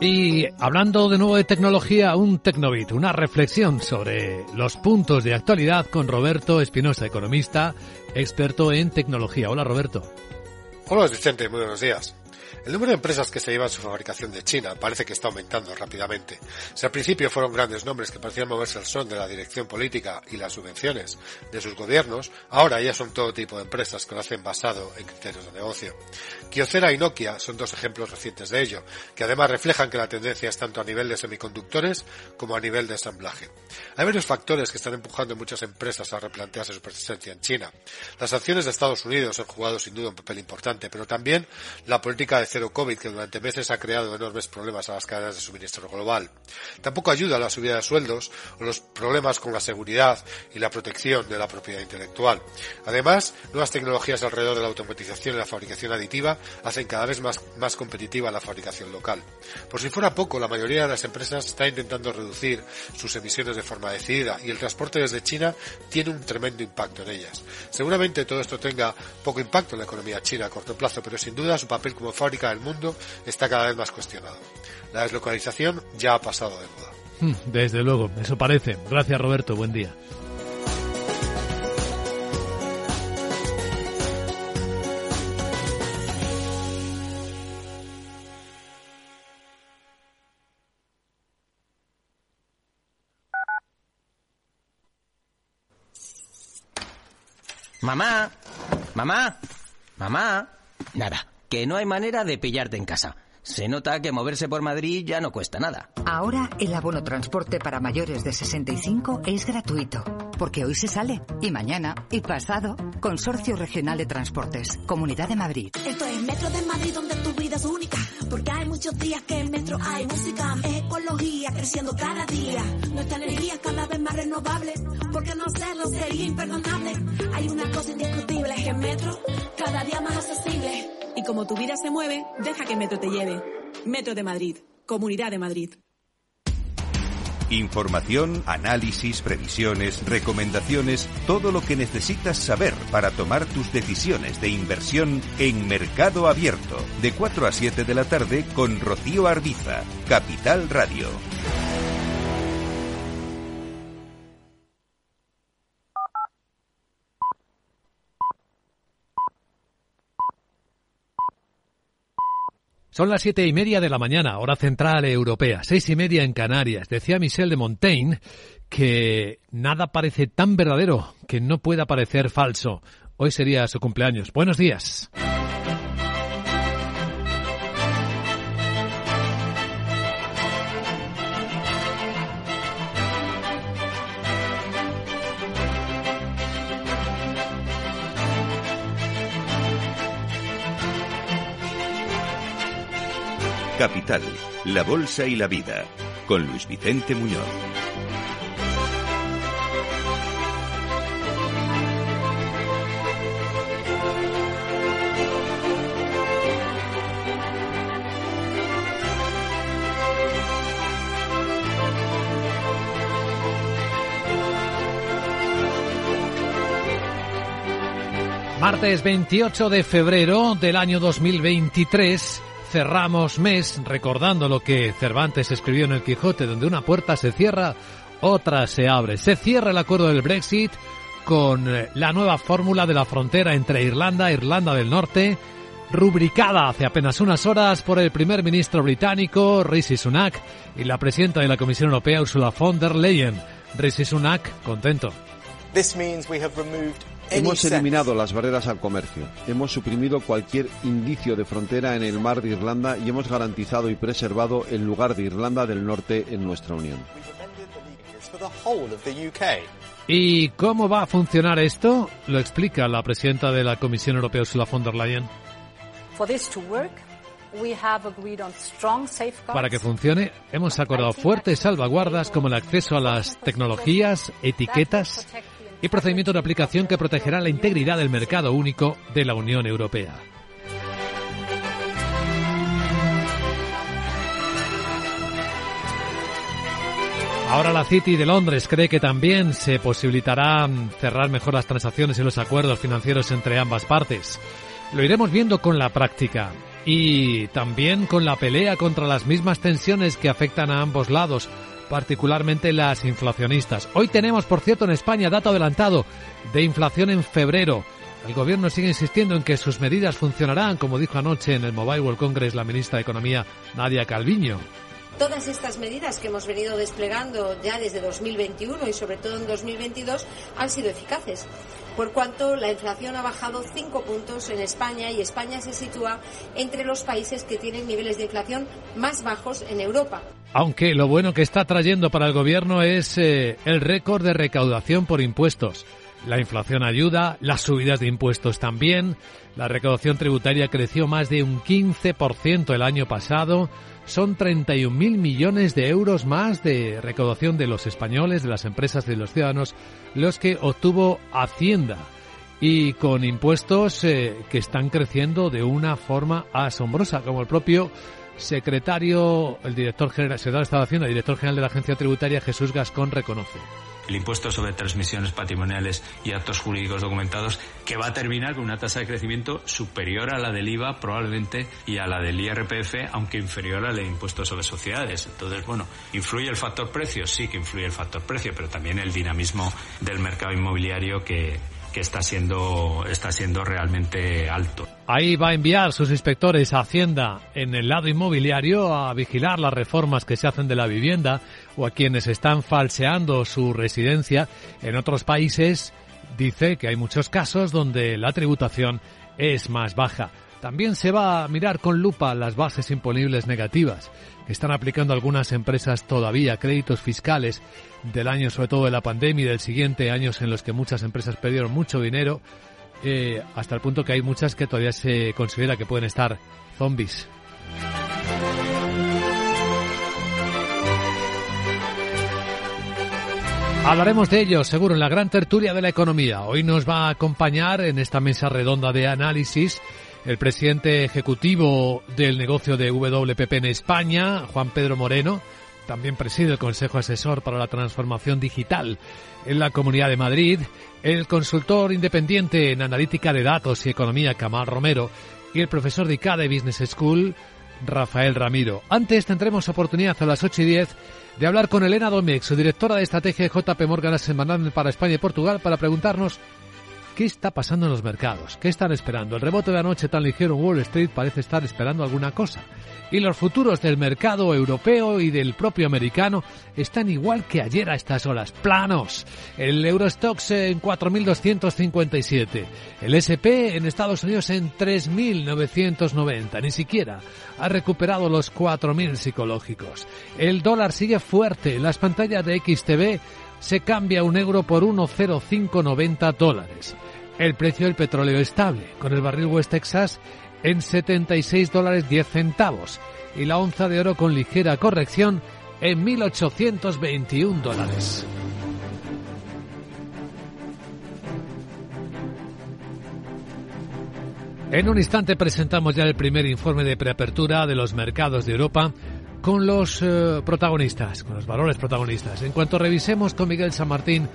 Y hablando de nuevo de tecnología, un Tecnobit, una reflexión sobre los puntos de actualidad con Roberto Espinosa, economista, experto en tecnología. Hola Roberto. Hola Vicente, muy buenos días. El número de empresas que se llevan su fabricación de China parece que está aumentando rápidamente. Si al principio fueron grandes nombres que parecían moverse al son de la dirección política y las subvenciones de sus gobiernos, ahora ya son todo tipo de empresas que lo hacen basado en criterios de negocio. Kyocera y Nokia son dos ejemplos recientes de ello, que además reflejan que la tendencia es tanto a nivel de semiconductores como a nivel de ensamblaje. Hay varios factores que están empujando muchas empresas a replantearse su presencia en China. Las acciones de Estados Unidos han jugado sin duda un papel importante, pero también la política de cero COVID que durante meses ha creado enormes problemas a las cadenas de suministro global. Tampoco ayuda la subida de sueldos o los problemas con la seguridad y la protección de la propiedad intelectual. Además, nuevas tecnologías alrededor de la automatización y la fabricación aditiva hacen cada vez más, más competitiva la fabricación local. Por si fuera poco, la mayoría de las empresas está intentando reducir sus emisiones de forma decidida y el transporte desde China tiene un tremendo impacto en ellas. Seguramente todo esto tenga poco impacto en la economía china a corto plazo, pero sin duda su papel como fábrica del mundo está cada vez más cuestionado. La deslocalización ya ha pasado de moda. Hmm, desde luego, eso parece. Gracias Roberto, buen día. Mamá, mamá, mamá. Nada que no hay manera de pillarte en casa. Se nota que moverse por Madrid ya no cuesta nada. Ahora el abono transporte para mayores de 65 es gratuito, porque hoy se sale, y mañana, y pasado. Consorcio Regional de Transportes, Comunidad de Madrid. Esto es Metro de Madrid, donde tu vida es única, porque hay muchos días que en Metro hay música, ecología creciendo cada día, nuestra energía cada vez más renovable, porque no hacerlo sería imperdonable. Hay una cosa indiscutible, es que Metro cada día más accesible Y como tu vida se mueve, deja que Metro te lleve. Metro de Madrid, Comunidad de Madrid. Información, análisis, previsiones, recomendaciones, todo lo que necesitas saber para tomar tus decisiones de inversión en Mercado Abierto, de 4 a 7 de la tarde con Rocío Arbiza, Capital Radio. Son las siete y media de la mañana, hora central europea, seis y media en Canarias. Decía Michel de Montaigne que nada parece tan verdadero que no pueda parecer falso. Hoy sería su cumpleaños. Buenos días. Capital, la Bolsa y la Vida, con Luis Vicente Muñoz. Martes 28 de febrero del año 2023 cerramos mes recordando lo que Cervantes escribió en el Quijote, donde una puerta se cierra, otra se abre. Se cierra el acuerdo del Brexit con eh, la nueva fórmula de la frontera entre Irlanda e Irlanda del Norte, rubricada hace apenas unas horas por el primer ministro británico Rishi Sunak y la presidenta de la Comisión Europea Ursula von der Leyen. Rishi Sunak, contento. Hemos eliminado las barreras al comercio, hemos suprimido cualquier indicio de frontera en el mar de Irlanda y hemos garantizado y preservado el lugar de Irlanda del Norte en nuestra Unión. ¿Y cómo va a funcionar esto? Lo explica la presidenta de la Comisión Europea, Ursula von der Leyen. Para que funcione, hemos acordado fuertes salvaguardas como el acceso a las tecnologías, etiquetas y procedimientos de aplicación que protegerán la integridad del mercado único de la Unión Europea. Ahora la City de Londres cree que también se posibilitará cerrar mejor las transacciones y los acuerdos financieros entre ambas partes. Lo iremos viendo con la práctica y también con la pelea contra las mismas tensiones que afectan a ambos lados, particularmente las inflacionistas. Hoy tenemos, por cierto, en España dato adelantado de inflación en febrero. El gobierno sigue insistiendo en que sus medidas funcionarán, como dijo anoche en el Mobile World Congress la ministra de Economía, Nadia Calviño. Todas estas medidas que hemos venido desplegando ya desde 2021 y sobre todo en 2022 han sido eficaces por cuanto la inflación ha bajado cinco puntos en España y España se sitúa entre los países que tienen niveles de inflación más bajos en Europa. Aunque lo bueno que está trayendo para el gobierno es eh, el récord de recaudación por impuestos. La inflación ayuda, las subidas de impuestos también. La recaudación tributaria creció más de un 15% el año pasado. Son 31.000 millones de euros más de recaudación de los españoles, de las empresas, de los ciudadanos, los que obtuvo Hacienda. Y con impuestos eh, que están creciendo de una forma asombrosa, como el propio secretario, el director general, secretario de Estado de Hacienda, el director general de la Agencia Tributaria, Jesús Gascón, reconoce el impuesto sobre transmisiones patrimoniales y actos jurídicos documentados, que va a terminar con una tasa de crecimiento superior a la del IVA probablemente y a la del IRPF, aunque inferior al impuesto sobre sociedades. Entonces, bueno, ¿influye el factor precio? Sí que influye el factor precio, pero también el dinamismo del mercado inmobiliario que, está siendo, está siendo realmente alto. Ahí va a enviar sus inspectores a Hacienda en el lado inmobiliario a vigilar las reformas que se hacen de la vivienda o a quienes están falseando su residencia. En otros países dice que hay muchos casos donde la tributación es más baja. También se va a mirar con lupa las bases imponibles negativas están aplicando algunas empresas todavía, créditos fiscales del año, sobre todo de la pandemia y del siguiente, años en los que muchas empresas perdieron mucho dinero, eh, hasta el punto que hay muchas que todavía se considera que pueden estar zombies. Hablaremos de ello, seguro, en la gran tertulia de la economía. Hoy nos va a acompañar en esta mesa redonda de análisis El presidente ejecutivo del negocio de WPP en España, Juan Pedro Moreno, también preside el Consejo Asesor para la Transformación Digital en la Comunidad de Madrid, el consultor independiente en analítica de datos y economía Camal Romero y el profesor de ICADE Business School, Rafael Ramiro. Antes tendremos oportunidad a las 8 y 10 de hablar con Elena Domecq, su directora de estrategia de JP Morgan Semanal para España y Portugal, para preguntarnos qué está pasando en los mercados, qué están esperando. El rebote de anoche tan ligero en Wall Street parece estar esperando alguna cosa. Y los futuros del mercado europeo y del propio americano están igual que ayer a estas horas, planos. El Eurostox en 4.257, el SP en Estados Unidos en 3.990, ni siquiera ha recuperado los 4.000 psicológicos. El dólar sigue fuerte, las pantallas de XTV se cambia un euro por 1,0590 dólares. El precio del petróleo estable, con el barril West Texas en 76 dólares 10 centavos y la onza de oro con ligera corrección en 1.821 dólares. En un instante presentamos ya el primer informe de preapertura de los mercados de Europa con los eh, protagonistas, con los valores protagonistas. En cuanto revisemos con Miguel San Martín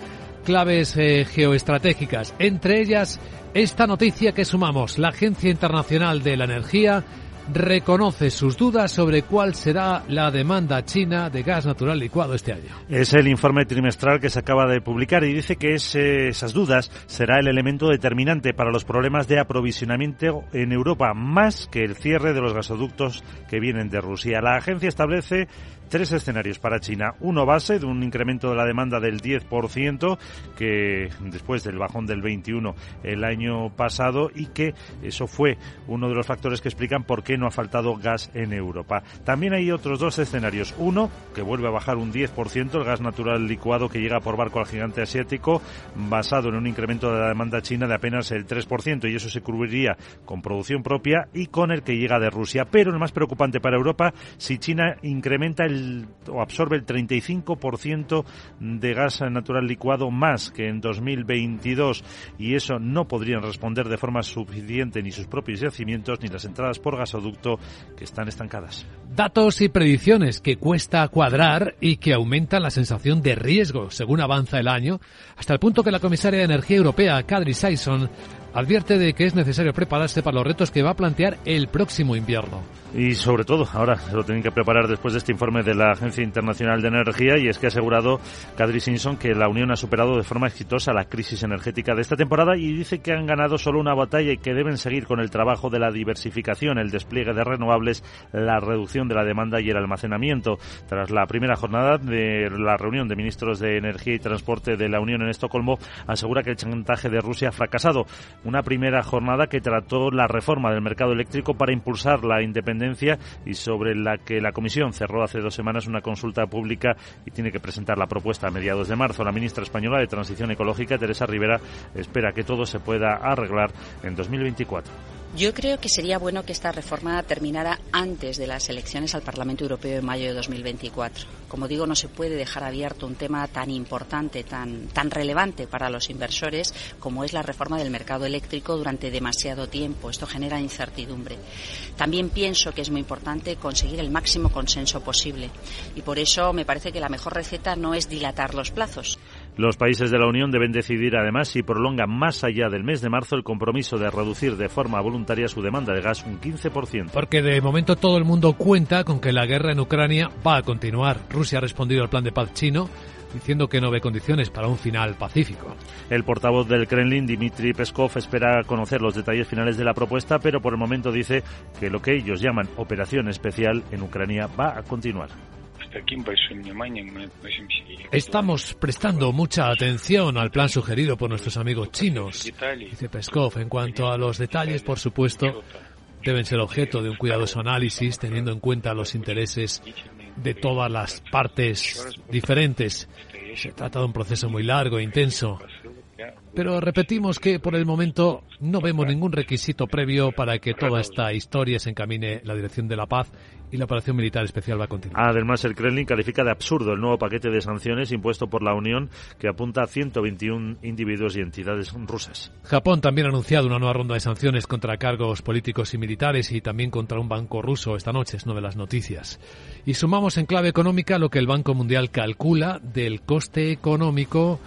claves eh, geoestratégicas, entre ellas esta noticia que sumamos, la Agencia Internacional de la Energía reconoce sus dudas sobre cuál será la demanda china de gas natural licuado este año. Es el informe trimestral que se acaba de publicar y dice que esas dudas será el elemento determinante para los problemas de aprovisionamiento en Europa, más que el cierre de los gasoductos que vienen de Rusia. La agencia establece tres escenarios para China. Uno base de un incremento de la demanda del 10%, que después del bajón del 21 el año pasado y que eso fue uno de los factores que explican por qué no ha faltado gas en Europa. También hay otros dos escenarios. Uno, que vuelve a bajar un 10%, el gas natural licuado que llega por barco al gigante asiático, basado en un incremento de la demanda china de apenas el 3%, y eso se cubriría con producción propia y con el que llega de Rusia. Pero lo más preocupante para Europa, si China incrementa el o absorbe el 35% de gas natural licuado más que en 2022 y eso no podrían responder de forma suficiente ni sus propios yacimientos ni las entradas por gasoducto que están estancadas. Datos y predicciones que cuesta cuadrar y que aumentan la sensación de riesgo según avanza el año, hasta el punto que la comisaria de Energía Europea, Kadri Sison, advierte de que es necesario prepararse para los retos que va a plantear el próximo invierno. Y sobre todo, ahora se lo tienen que preparar después de este informe de la Agencia Internacional de Energía y es que ha asegurado Kadri Simpson que la Unión ha superado de forma exitosa la crisis energética de esta temporada y dice que han ganado solo una batalla y que deben seguir con el trabajo de la diversificación, el despliegue de renovables, la reducción de la demanda y el almacenamiento. Tras la primera jornada de la reunión de ministros de Energía y Transporte de la Unión en Estocolmo, asegura que el chantaje de Rusia ha fracasado. Una primera jornada que trató la reforma del mercado eléctrico para impulsar la independencia y sobre la que la Comisión cerró hace dos semanas una consulta pública y tiene que presentar la propuesta a mediados de marzo. La ministra española de Transición Ecológica, Teresa Rivera, espera que todo se pueda arreglar en 2024. Yo creo que sería bueno que esta reforma terminara antes de las elecciones al Parlamento Europeo en mayo de 2024. Como digo, no se puede dejar abierto un tema tan importante, tan, tan relevante para los inversores como es la reforma del mercado eléctrico durante demasiado tiempo. Esto genera incertidumbre. También pienso que es muy importante conseguir el máximo consenso posible y por eso me parece que la mejor receta no es dilatar los plazos. Los países de la Unión deben decidir además si prolongan más allá del mes de marzo el compromiso de reducir de forma voluntaria su demanda de gas un 15%. Porque de momento todo el mundo cuenta con que la guerra en Ucrania va a continuar. Rusia ha respondido al plan de paz chino diciendo que no ve condiciones para un final pacífico. El portavoz del Kremlin, Dmitry Peskov, espera conocer los detalles finales de la propuesta, pero por el momento dice que lo que ellos llaman operación especial en Ucrania va a continuar. Estamos prestando mucha atención al plan sugerido por nuestros amigos chinos, dice Peskov. En cuanto a los detalles, por supuesto, deben ser objeto de un cuidadoso análisis teniendo en cuenta los intereses de todas las partes diferentes. Se trata de un proceso muy largo e intenso Pero repetimos que por el momento no vemos ningún requisito previo para que toda esta historia se encamine en la dirección de la paz y la operación militar especial va a continuar. Además, el Kremlin califica de absurdo el nuevo paquete de sanciones impuesto por la Unión que apunta a 121 individuos y entidades rusas. Japón también ha anunciado una nueva ronda de sanciones contra cargos políticos y militares y también contra un banco ruso esta noche, es una de las noticias. Y sumamos en clave económica lo que el Banco Mundial calcula del coste económico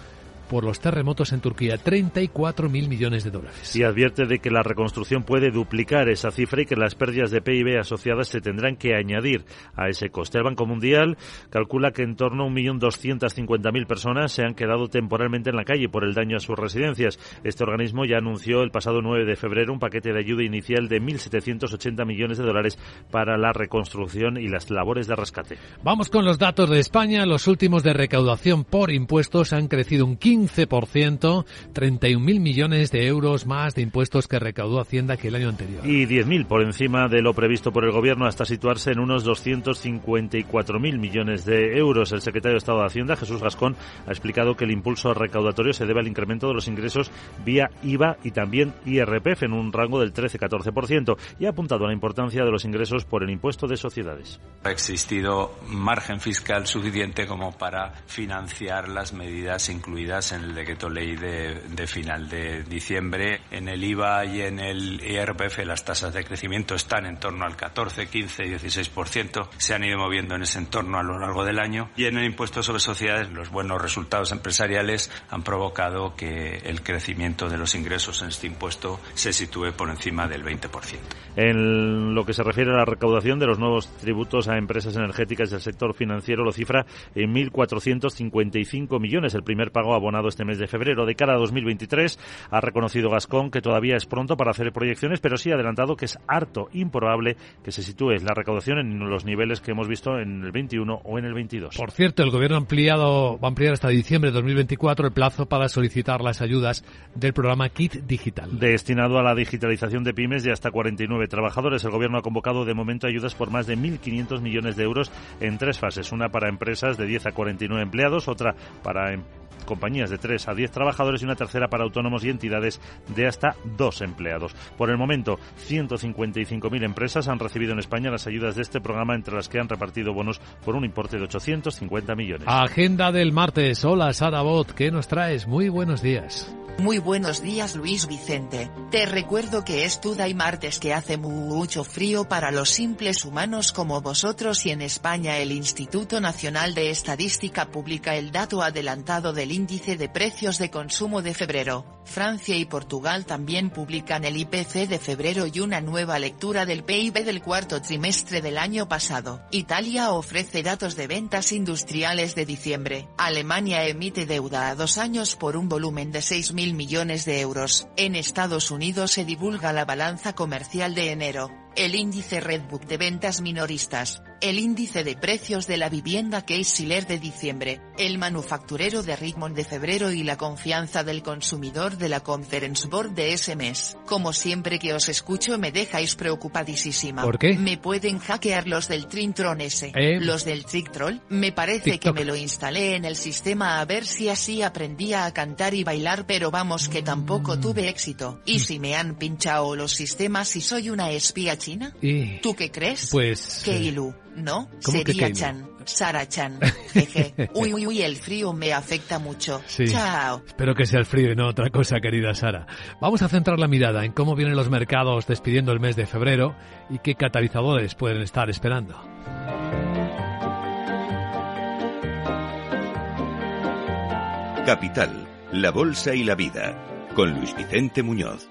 por los terremotos en Turquía, 34.000 millones de dólares. Y advierte de que la reconstrucción puede duplicar esa cifra y que las pérdidas de PIB asociadas se tendrán que añadir a ese coste. El Banco Mundial calcula que en torno a 1.250.000 personas se han quedado temporalmente en la calle por el daño a sus residencias. Este organismo ya anunció el pasado 9 de febrero un paquete de ayuda inicial de 1.780 millones de dólares para la reconstrucción y las labores de rescate. Vamos con los datos de España. Los últimos de recaudación por impuestos han crecido un 15 15%, 31.000 millones de euros más de impuestos que recaudó Hacienda que el año anterior. Y 10.000 por encima de lo previsto por el Gobierno hasta situarse en unos 254.000 millones de euros. El secretario de Estado de Hacienda, Jesús Gascón, ha explicado que el impulso recaudatorio se debe al incremento de los ingresos vía IVA y también IRPF en un rango del 13-14% y ha apuntado a la importancia de los ingresos por el impuesto de sociedades. Ha existido margen fiscal suficiente como para financiar las medidas incluidas en el decreto ley de, final de diciembre. En el IVA y en el IRPF las tasas de crecimiento están en torno al 14, 15, 16%. Se han ido moviendo en ese entorno a lo largo del año. Y en el impuesto sobre sociedades, los buenos resultados empresariales han provocado que el crecimiento de los ingresos en este impuesto se sitúe por encima del 20%. En lo que se refiere a la recaudación de los nuevos tributos a empresas energéticas del sector financiero, lo cifra en 1.455 millones. El primer pago abonado este mes de febrero. De cara a 2023, ha reconocido Gascón que todavía es pronto para hacer proyecciones, pero sí ha adelantado que es harto improbable que se sitúe la recaudación en los niveles que hemos visto en el 21 o en el 22. Por cierto, el Gobierno ha ampliado, va a ampliar hasta diciembre de 2024 el plazo para solicitar las ayudas del programa Kit Digital. Destinado a la digitalización de pymes de hasta 49 trabajadores, el Gobierno ha convocado de momento ayudas por más de 1.500 millones de euros en tres fases. Una para empresas de 10 a 49 empleados, otra para em- compañías de 3 a 10 trabajadores y una tercera para autónomos y entidades de hasta 2 empleados. Por el momento, 155.000 empresas han recibido en España las ayudas de este programa, entre las que han repartido bonos por un importe de 850 millones. Agenda del martes. Hola, Sara Bot, ¿qué nos traes? Muy buenos días. Muy buenos días Luis Vicente, te recuerdo que es y martes que hace mucho frío para los simples humanos como vosotros y en España el Instituto Nacional de Estadística publica el dato adelantado del índice de precios de consumo de febrero. Francia y Portugal también publican el IPC de febrero y una nueva lectura del PIB del cuarto trimestre del año pasado. Italia ofrece datos de ventas industriales de diciembre. Alemania emite deuda a dos años por un volumen de 6.000 millones de euros. En Estados Unidos se divulga la balanza comercial de enero el índice Redbook de ventas minoristas, el índice de precios de la vivienda Case-Shiller de diciembre, el manufacturero de Richmond de febrero y la confianza del consumidor de la Conference Board de ese mes. Como siempre que os escucho me dejáis preocupadísima. ¿Por qué? Me pueden hackear los del Trintron ese. ¿Eh? Los del Tricktroll. Me parece TikTok. que me lo instalé en el sistema a ver si así aprendía a cantar y bailar pero vamos que tampoco tuve éxito. ¿Y si me han pinchado los sistemas y soy una espía china? Y... ¿Tú qué crees? Pues... eh, Keilu, ¿no? ¿Cómo que Sería Keilu? Chan, Sara Chan, jeje. Uy, uy, uy, el frío me afecta mucho. Sí. Chao. Espero que sea el frío y no otra cosa, querida Sara. Vamos a centrar la mirada en cómo vienen los mercados despidiendo el mes de febrero y qué catalizadores pueden estar esperando. Capital, la Bolsa y la Vida, con Luis Vicente Muñoz.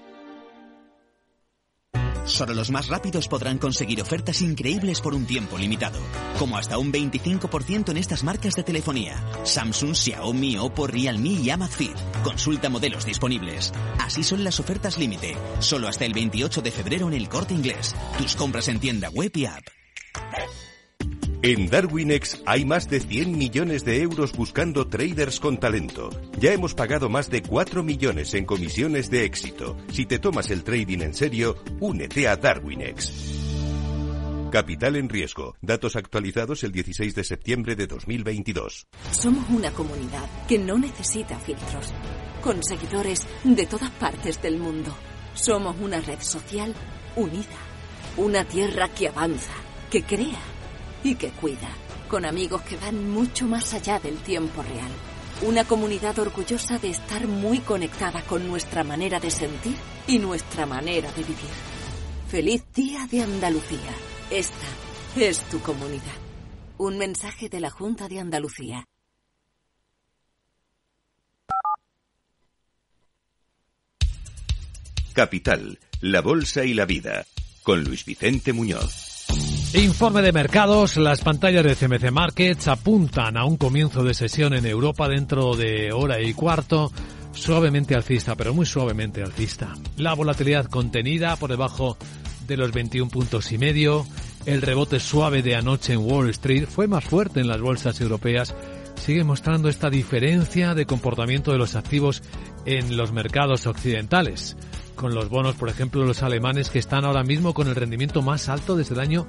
Solo los más rápidos podrán conseguir ofertas increíbles por un tiempo limitado, como hasta un 25% en estas marcas de telefonía: Samsung, Xiaomi, Oppo, Realme y Amazfit. Consulta modelos disponibles. Así son las ofertas límite, solo hasta el 28 de febrero en el Corte Inglés. Tus compras en tienda web y app. En Darwinex hay más de 100 millones de euros buscando traders con talento. Ya hemos pagado más de 4 millones en comisiones de éxito. Si te tomas el trading en serio, únete a Darwinex. Capital en riesgo. Datos actualizados el 16 de septiembre de 2022. Somos una comunidad que no necesita filtros. con seguidores de todas partes del mundo. Somos una red social unida, una tierra que avanza, que crea y que cuida, con amigos que van mucho más allá del tiempo real. Una comunidad orgullosa de estar muy conectada con nuestra manera de sentir y nuestra manera de vivir. Feliz Día de Andalucía. Esta es tu comunidad. Un mensaje de la Junta de Andalucía. Capital, la Bolsa y la Vida, con Luis Vicente Muñoz. Informe de mercados. Las pantallas de CMC Markets apuntan a un comienzo de sesión en Europa dentro de hora y cuarto, suavemente alcista, pero muy suavemente alcista. La volatilidad contenida por debajo de los 21 puntos y medio. El rebote suave de anoche en Wall Street fue más fuerte en las bolsas europeas. Sigue mostrando esta diferencia de comportamiento de los activos en los mercados occidentales con los bonos, por ejemplo, los alemanes que están ahora mismo con el rendimiento más alto desde el año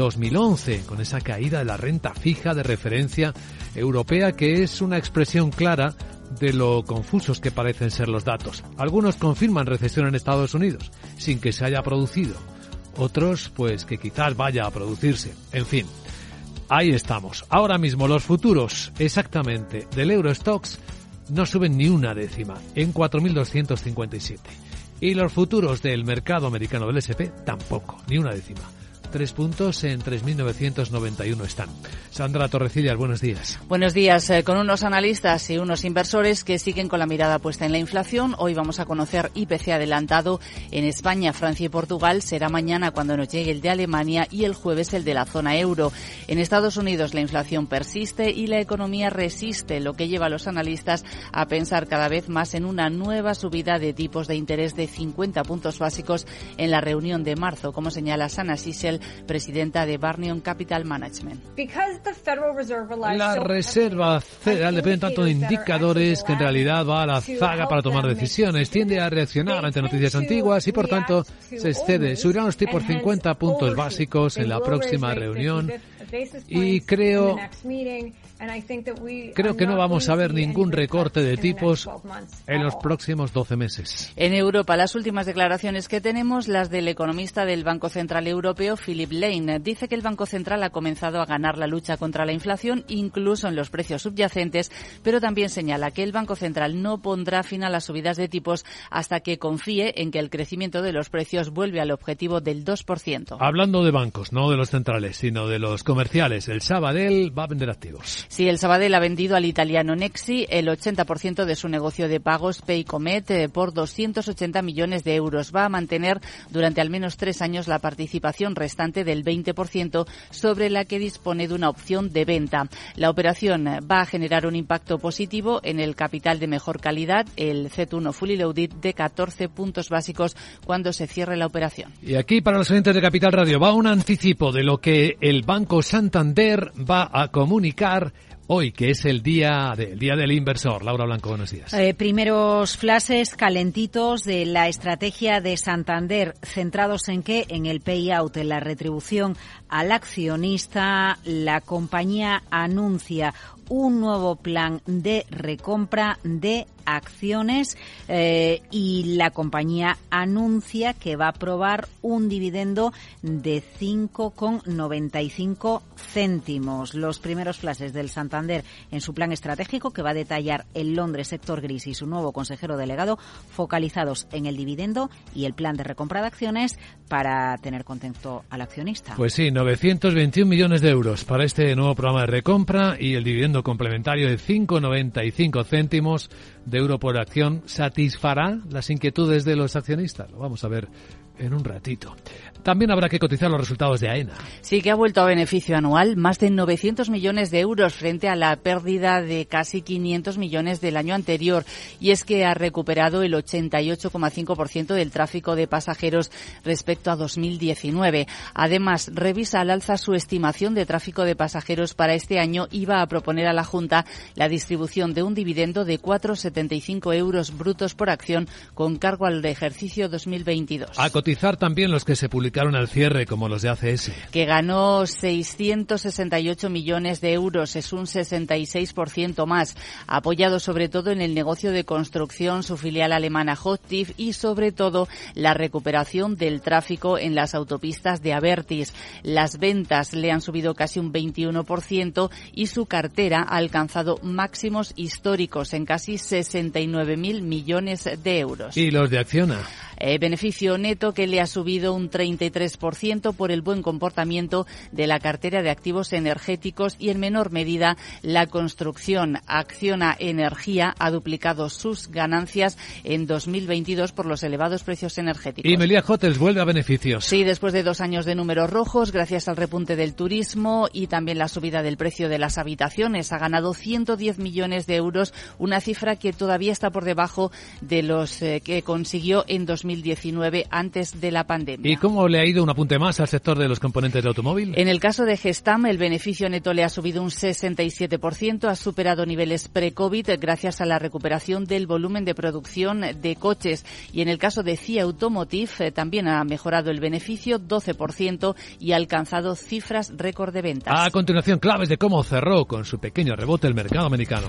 2011, con esa caída de la renta fija de referencia europea que es una expresión clara de lo confusos que parecen ser los datos. Algunos confirman recesión en Estados Unidos sin que se haya producido. Otros, pues que quizás vaya a producirse. En fin, ahí estamos. Ahora mismo los futuros exactamente del Eurostox no suben ni una décima en 4.257. Y los futuros del mercado americano del SP tampoco, ni una décima. Tres puntos en 3.991 están. Sandra Torrecillas, buenos días. Buenos días. Eh, con unos analistas y unos inversores que siguen con la mirada puesta en la inflación, hoy vamos a conocer IPC adelantado en España, Francia y Portugal. Será mañana cuando nos llegue el de Alemania y el jueves el de la zona euro. En Estados Unidos la inflación persiste y la economía resiste, lo que lleva a los analistas a pensar cada vez más en una nueva subida de tipos de interés de 50 puntos básicos en la reunión de marzo, como señala Sana Sissel, presidenta de Barnion Capital Management. La Reserva Federal depende tanto de indicadores que en realidad va a la zaga para tomar decisiones, tiende a reaccionar ante noticias antiguas y por tanto se excede. Subirán los tipos 50 puntos básicos en la próxima reunión y creo Creo que no vamos a ver ningún recorte de tipos en los próximos 12 meses. En Europa, las últimas declaraciones que tenemos, las del economista del Banco Central Europeo, Philip Lane, dice que el Banco Central ha comenzado a ganar la lucha contra la inflación, incluso en los precios subyacentes, pero también señala que el Banco Central no pondrá fin a las subidas de tipos hasta que confíe en que el crecimiento de los precios vuelve al objetivo del 2%. Hablando de bancos, no de los centrales, sino de los comerciales, el Sabadell va a vender activos. Sí, el Sabadell ha vendido al italiano Nexi el 80% de su negocio de pagos Paycomet eh, por 280 millones de euros. Va a mantener durante al menos tres años la participación restante del 20% sobre la que dispone de una opción de venta. La operación va a generar un impacto positivo en el capital de mejor calidad, el Z1 Fully Loaded, de 14 puntos básicos cuando se cierre la operación. Y aquí para los oyentes de Capital Radio va un anticipo de lo que el Banco Santander va a comunicar hoy, que es el día, del día del inversor. Laura Blanco, buenos días. Eh, primeros flashes calentitos de la estrategia de Santander, centrados en qué? En el payout, en la retribución al accionista. La compañía anuncia un nuevo plan de recompra de acciones eh, y la compañía anuncia que va a aprobar un dividendo de 5,95 céntimos. Los primeros flashes del Santander en su plan estratégico que va a detallar el Londres sector gris y su nuevo consejero delegado focalizados en el dividendo y el plan de recompra de acciones para tener contento al accionista. Pues sí, 921 millones de euros para este nuevo programa de recompra y el dividendo complementario de 5,95 céntimos de euro por acción satisfará las inquietudes de los accionistas. Lo vamos a ver en un ratito. También habrá que cotizar los resultados de AENA. Sí, que ha vuelto a beneficio anual más de 900 millones de euros frente a la pérdida de casi 500 millones del año anterior. Y es que ha recuperado el 88,5% del tráfico de pasajeros respecto a 2019. Además, revisa al alza su estimación de tráfico de pasajeros para este año y va a proponer a la Junta la distribución de un dividendo de 4,75 euros brutos por acción con cargo al ejercicio 2022. A cotizar también los que se publican publicaron al cierre, como los de ACS. Que ganó 668 millones de euros, es un 66% más, apoyado sobre todo en el negocio de construcción, su filial alemana Hochtief y sobre todo la recuperación del tráfico en las autopistas de Avertis. Las ventas le han subido casi un 21% y su cartera ha alcanzado máximos históricos en casi 69.000 millones de euros. ¿Y los de Acciona? Eh, beneficio neto que le ha subido un 33% por el buen comportamiento de la cartera de activos energéticos y en menor medida la construcción. Acciona Energía ha duplicado sus ganancias en 2022 por los elevados precios energéticos. Y Melia Hotels vuelve a beneficios. Sí, después de dos años de números rojos, gracias al repunte del turismo y también la subida del precio de las habitaciones, ha ganado 110 millones de euros, una cifra que todavía está por debajo de los eh, que consiguió en 2022 2019 antes de la pandemia. ¿Y cómo le ha ido un apunte más al sector de los componentes de automóvil? En el caso de Gestam, el beneficio neto le ha subido un 67%, ha superado niveles pre-COVID gracias a la recuperación del volumen de producción de coches. Y en el caso de CIA Automotive, eh, también ha mejorado el beneficio 12% y ha alcanzado cifras récord de ventas. A continuación, claves de cómo cerró con su pequeño rebote el mercado americano.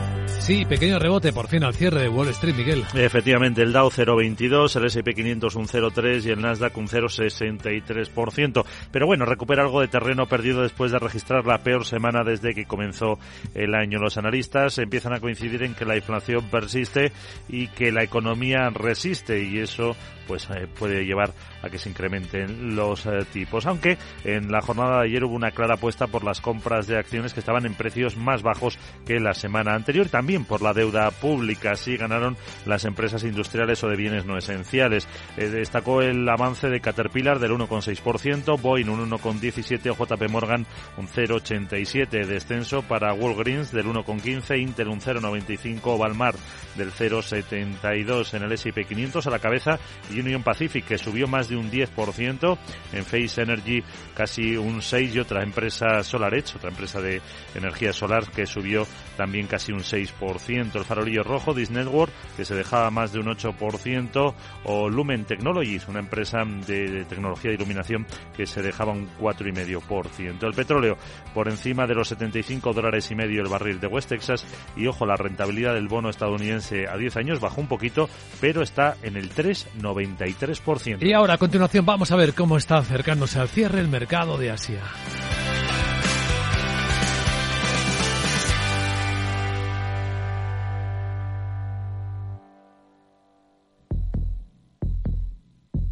Sí, pequeño rebote por fin al cierre de Wall Street, Miguel. Efectivamente, el Dow 0,22, el S&P 500 un 0,3 y el Nasdaq un 0,63%. Pero bueno, recupera algo de terreno perdido después de registrar la peor semana desde que comenzó el año. Los analistas empiezan a coincidir en que la inflación persiste y que la economía resiste y eso pues eh, puede llevar a que se incrementen los eh, tipos. Aunque en la jornada de ayer hubo una clara apuesta por las compras de acciones que estaban en precios más bajos que la semana anterior, también por la deuda pública. Sí ganaron las empresas industriales o de bienes no esenciales. Eh, destacó el avance de Caterpillar del 1,6%, Boeing un 1,17%, JP Morgan un 0,87%, descenso para Walgreens del 1,15%, Intel un 0,95%, Valmar del 0,72% en el S&P 500 a la cabeza Union Pacific que subió más de un 10%, en Face Energy casi un 6% y otra empresa SolarEdge, otra empresa de energía solar que subió también casi un 6%. El farolillo rojo, This Network, que se dejaba más de un 8%, o Lumen Technologies, una empresa de, tecnología de iluminación que se dejaba un 4,5%. El petróleo por encima de los 75 dólares y medio el barril de West Texas y ojo, la rentabilidad del bono estadounidense a 10 años bajó un poquito, pero está en el 3,93%. Y ahora a continuación vamos a ver cómo está acercándose al cierre el mercado de Asia.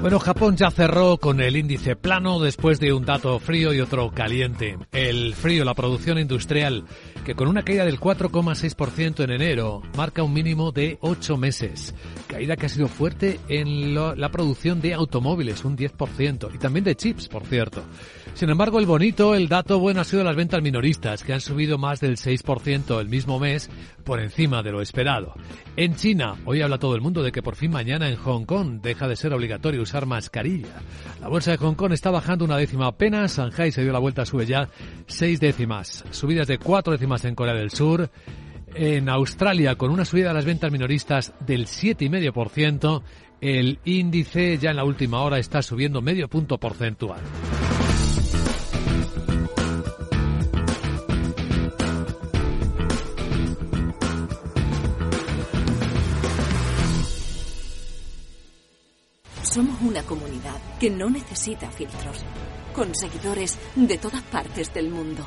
Bueno, Japón ya cerró con el índice plano después de un dato frío y otro caliente. El frío, la producción industrial, que con una caída del 4,6% en enero marca un mínimo de 8 meses. Caída que ha sido fuerte en la producción de automóviles, un 10%, y también de chips, por cierto. Sin embargo, el bonito, el dato bueno ha sido las ventas minoristas, que han subido más del 6% el mismo mes, por encima de lo esperado. En China, hoy habla todo el mundo de que por fin mañana en Hong Kong deja de ser obligatorio usar mascarilla. La bolsa de Hong Kong está bajando una décima apenas, Shanghai se dio la vuelta, sube ya seis décimas, subidas de cuatro décimas en Corea del Sur, en Australia con una subida de las ventas minoristas del 7,5%, el índice ya en la última hora está subiendo medio punto porcentual. Somos una comunidad que no necesita filtros, con seguidores de todas partes del mundo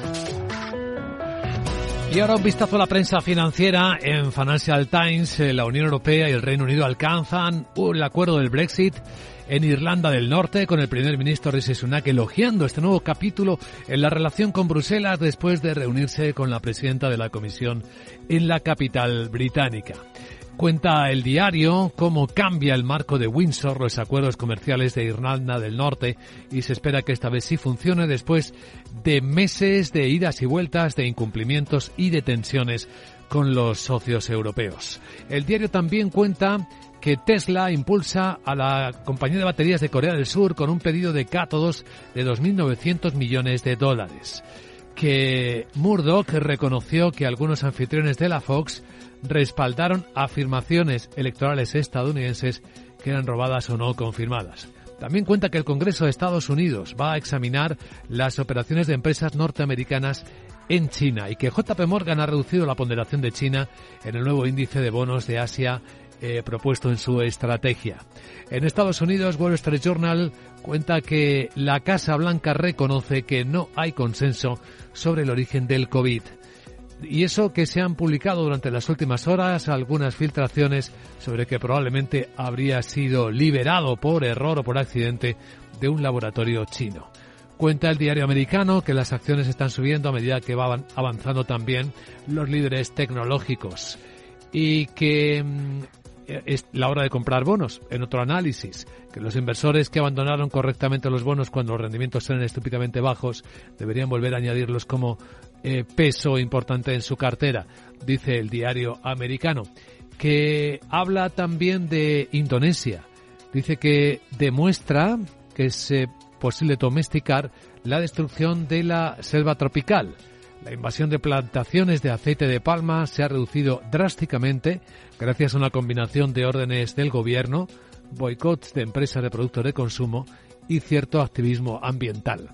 Y ahora un vistazo a la prensa financiera. En Financial Times, eh, la Unión Europea y el Reino Unido alcanzan el acuerdo del Brexit en Irlanda del Norte, con el primer ministro Rishi Sunak elogiando este nuevo capítulo en la relación con Bruselas después de reunirse con la presidenta de la Comisión en la capital británica. Cuenta el diario cómo cambia el marco de Windsor los acuerdos comerciales de Irlanda del Norte y se espera que esta vez sí funcione después de meses de idas y vueltas, de incumplimientos y de tensiones con los socios europeos. El diario también cuenta que Tesla impulsa a la compañía de baterías de Corea del Sur con un pedido de cátodos de 2.900 millones de dólares. Que Murdoch reconoció que algunos anfitriones de la Fox respaldaron afirmaciones electorales estadounidenses que eran robadas o no confirmadas. También cuenta que el Congreso de Estados Unidos va a examinar las operaciones de empresas norteamericanas en China y que JP Morgan ha reducido la ponderación de China en el nuevo índice de bonos de Asia eh, propuesto en su estrategia. En Estados Unidos, Wall Street Journal cuenta que la Casa Blanca reconoce que no hay consenso sobre el origen del COVID. Y eso que se han publicado durante las últimas horas algunas filtraciones sobre que probablemente habría sido liberado por error o por accidente de un laboratorio chino. Cuenta el diario americano que las acciones están subiendo a medida que van avanzando también los líderes tecnológicos y que mm, es la hora de comprar bonos. En otro análisis, que los inversores que abandonaron correctamente los bonos cuando los rendimientos eran estúpidamente bajos deberían volver a añadirlos como eh, peso importante en su cartera, dice el diario americano, que habla también de Indonesia. Dice que demuestra que es eh, posible domesticar la destrucción de la selva tropical. La invasión de plantaciones de aceite de palma se ha reducido drásticamente gracias a una combinación de órdenes del gobierno, boicots de empresas de productos de consumo y cierto activismo ambiental.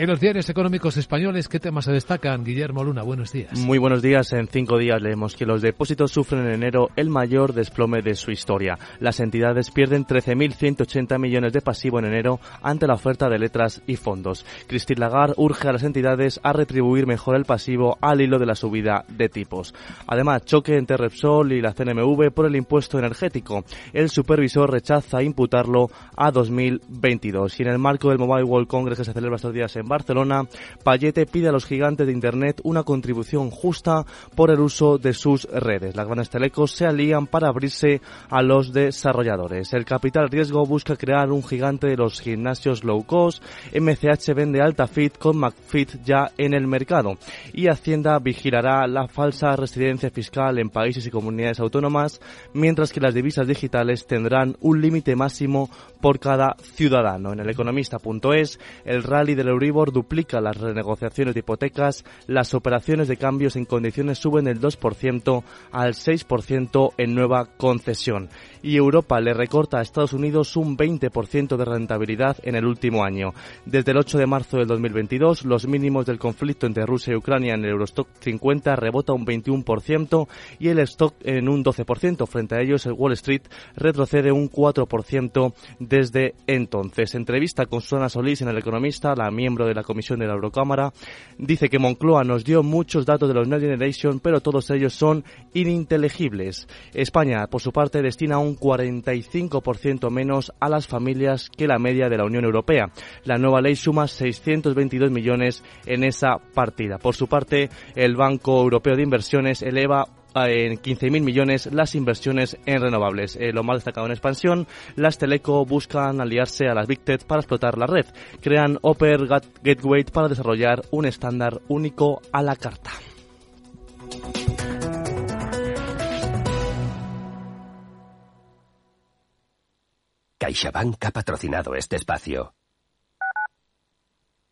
En los diarios económicos españoles, ¿qué temas se destacan? Guillermo Luna, buenos días. Muy buenos días. En cinco días leemos que los depósitos sufren en enero el mayor desplome de su historia. Las entidades pierden 13.180 millones de pasivo en enero ante la oferta de letras y fondos. Christine Lagarde urge a las entidades a retribuir mejor el pasivo al hilo de la subida de tipos. Además, choque entre Repsol y la CNMV por el impuesto energético. El supervisor rechaza imputarlo a 2022. Y en el marco del Mobile World Congress que se celebra estos días en Barcelona, Payete pide a los gigantes de Internet una contribución justa por el uso de sus redes. Las grandes telecos se alían para abrirse a los desarrolladores. El capital riesgo busca crear un gigante de los gimnasios low cost. MCH vende AltaFit con McFit ya en el mercado. Y Hacienda vigilará la falsa residencia fiscal en países y comunidades autónomas, mientras que las divisas digitales tendrán un límite máximo por cada ciudadano. En el economista.es, el rally del Euribor duplica las renegociaciones de hipotecas, las operaciones de cambios en condiciones suben del 2% al 6% en nueva concesión. Y Europa le recorta a Estados Unidos un 20% de rentabilidad en el último año. Desde el 8 de marzo del 2022, los mínimos del conflicto entre Rusia y Ucrania en el Eurostock 50 rebota un 21% y el stock en un 12%. Frente a ellos, el Wall Street retrocede un 4% desde entonces. Entrevista con Susana Solís en El Economista, la miembro de la Comisión de la Eurocámara, dice que Moncloa nos dio muchos datos de los Next Generation, pero todos ellos son ininteligibles. España, por su parte, destina un 45% menos a las familias que la media de la Unión Europea. La nueva ley suma 622 millones en esa partida. Por su parte, el Banco Europeo de Inversiones eleva en 15.000 millones las inversiones en renovables. Eh, lo más destacado en expansión, las Teleco buscan aliarse a las Big Tech para explotar la red. Crean Oper Gateway para desarrollar un estándar único a la carta. CaixaBank ha patrocinado este espacio.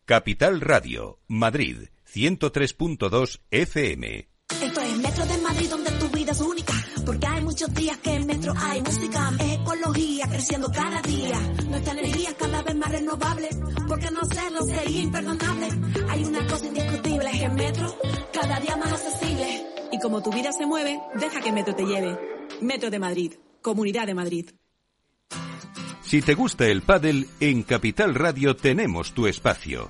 Capital Radio, Madrid, 103.2 FM. Esto es Metro de Madrid donde tu vida es única. Porque hay muchos días que en Metro hay música. Es ecología creciendo cada día. Nuestra energía cada vez más renovable. Porque no hacerlo sería imperdonable. Hay una cosa indiscutible es que Metro cada día más accesible. Y como tu vida se mueve, deja que Metro te lleve. Metro de Madrid. Comunidad de Madrid. Si te gusta el pádel, en Capital Radio tenemos tu espacio.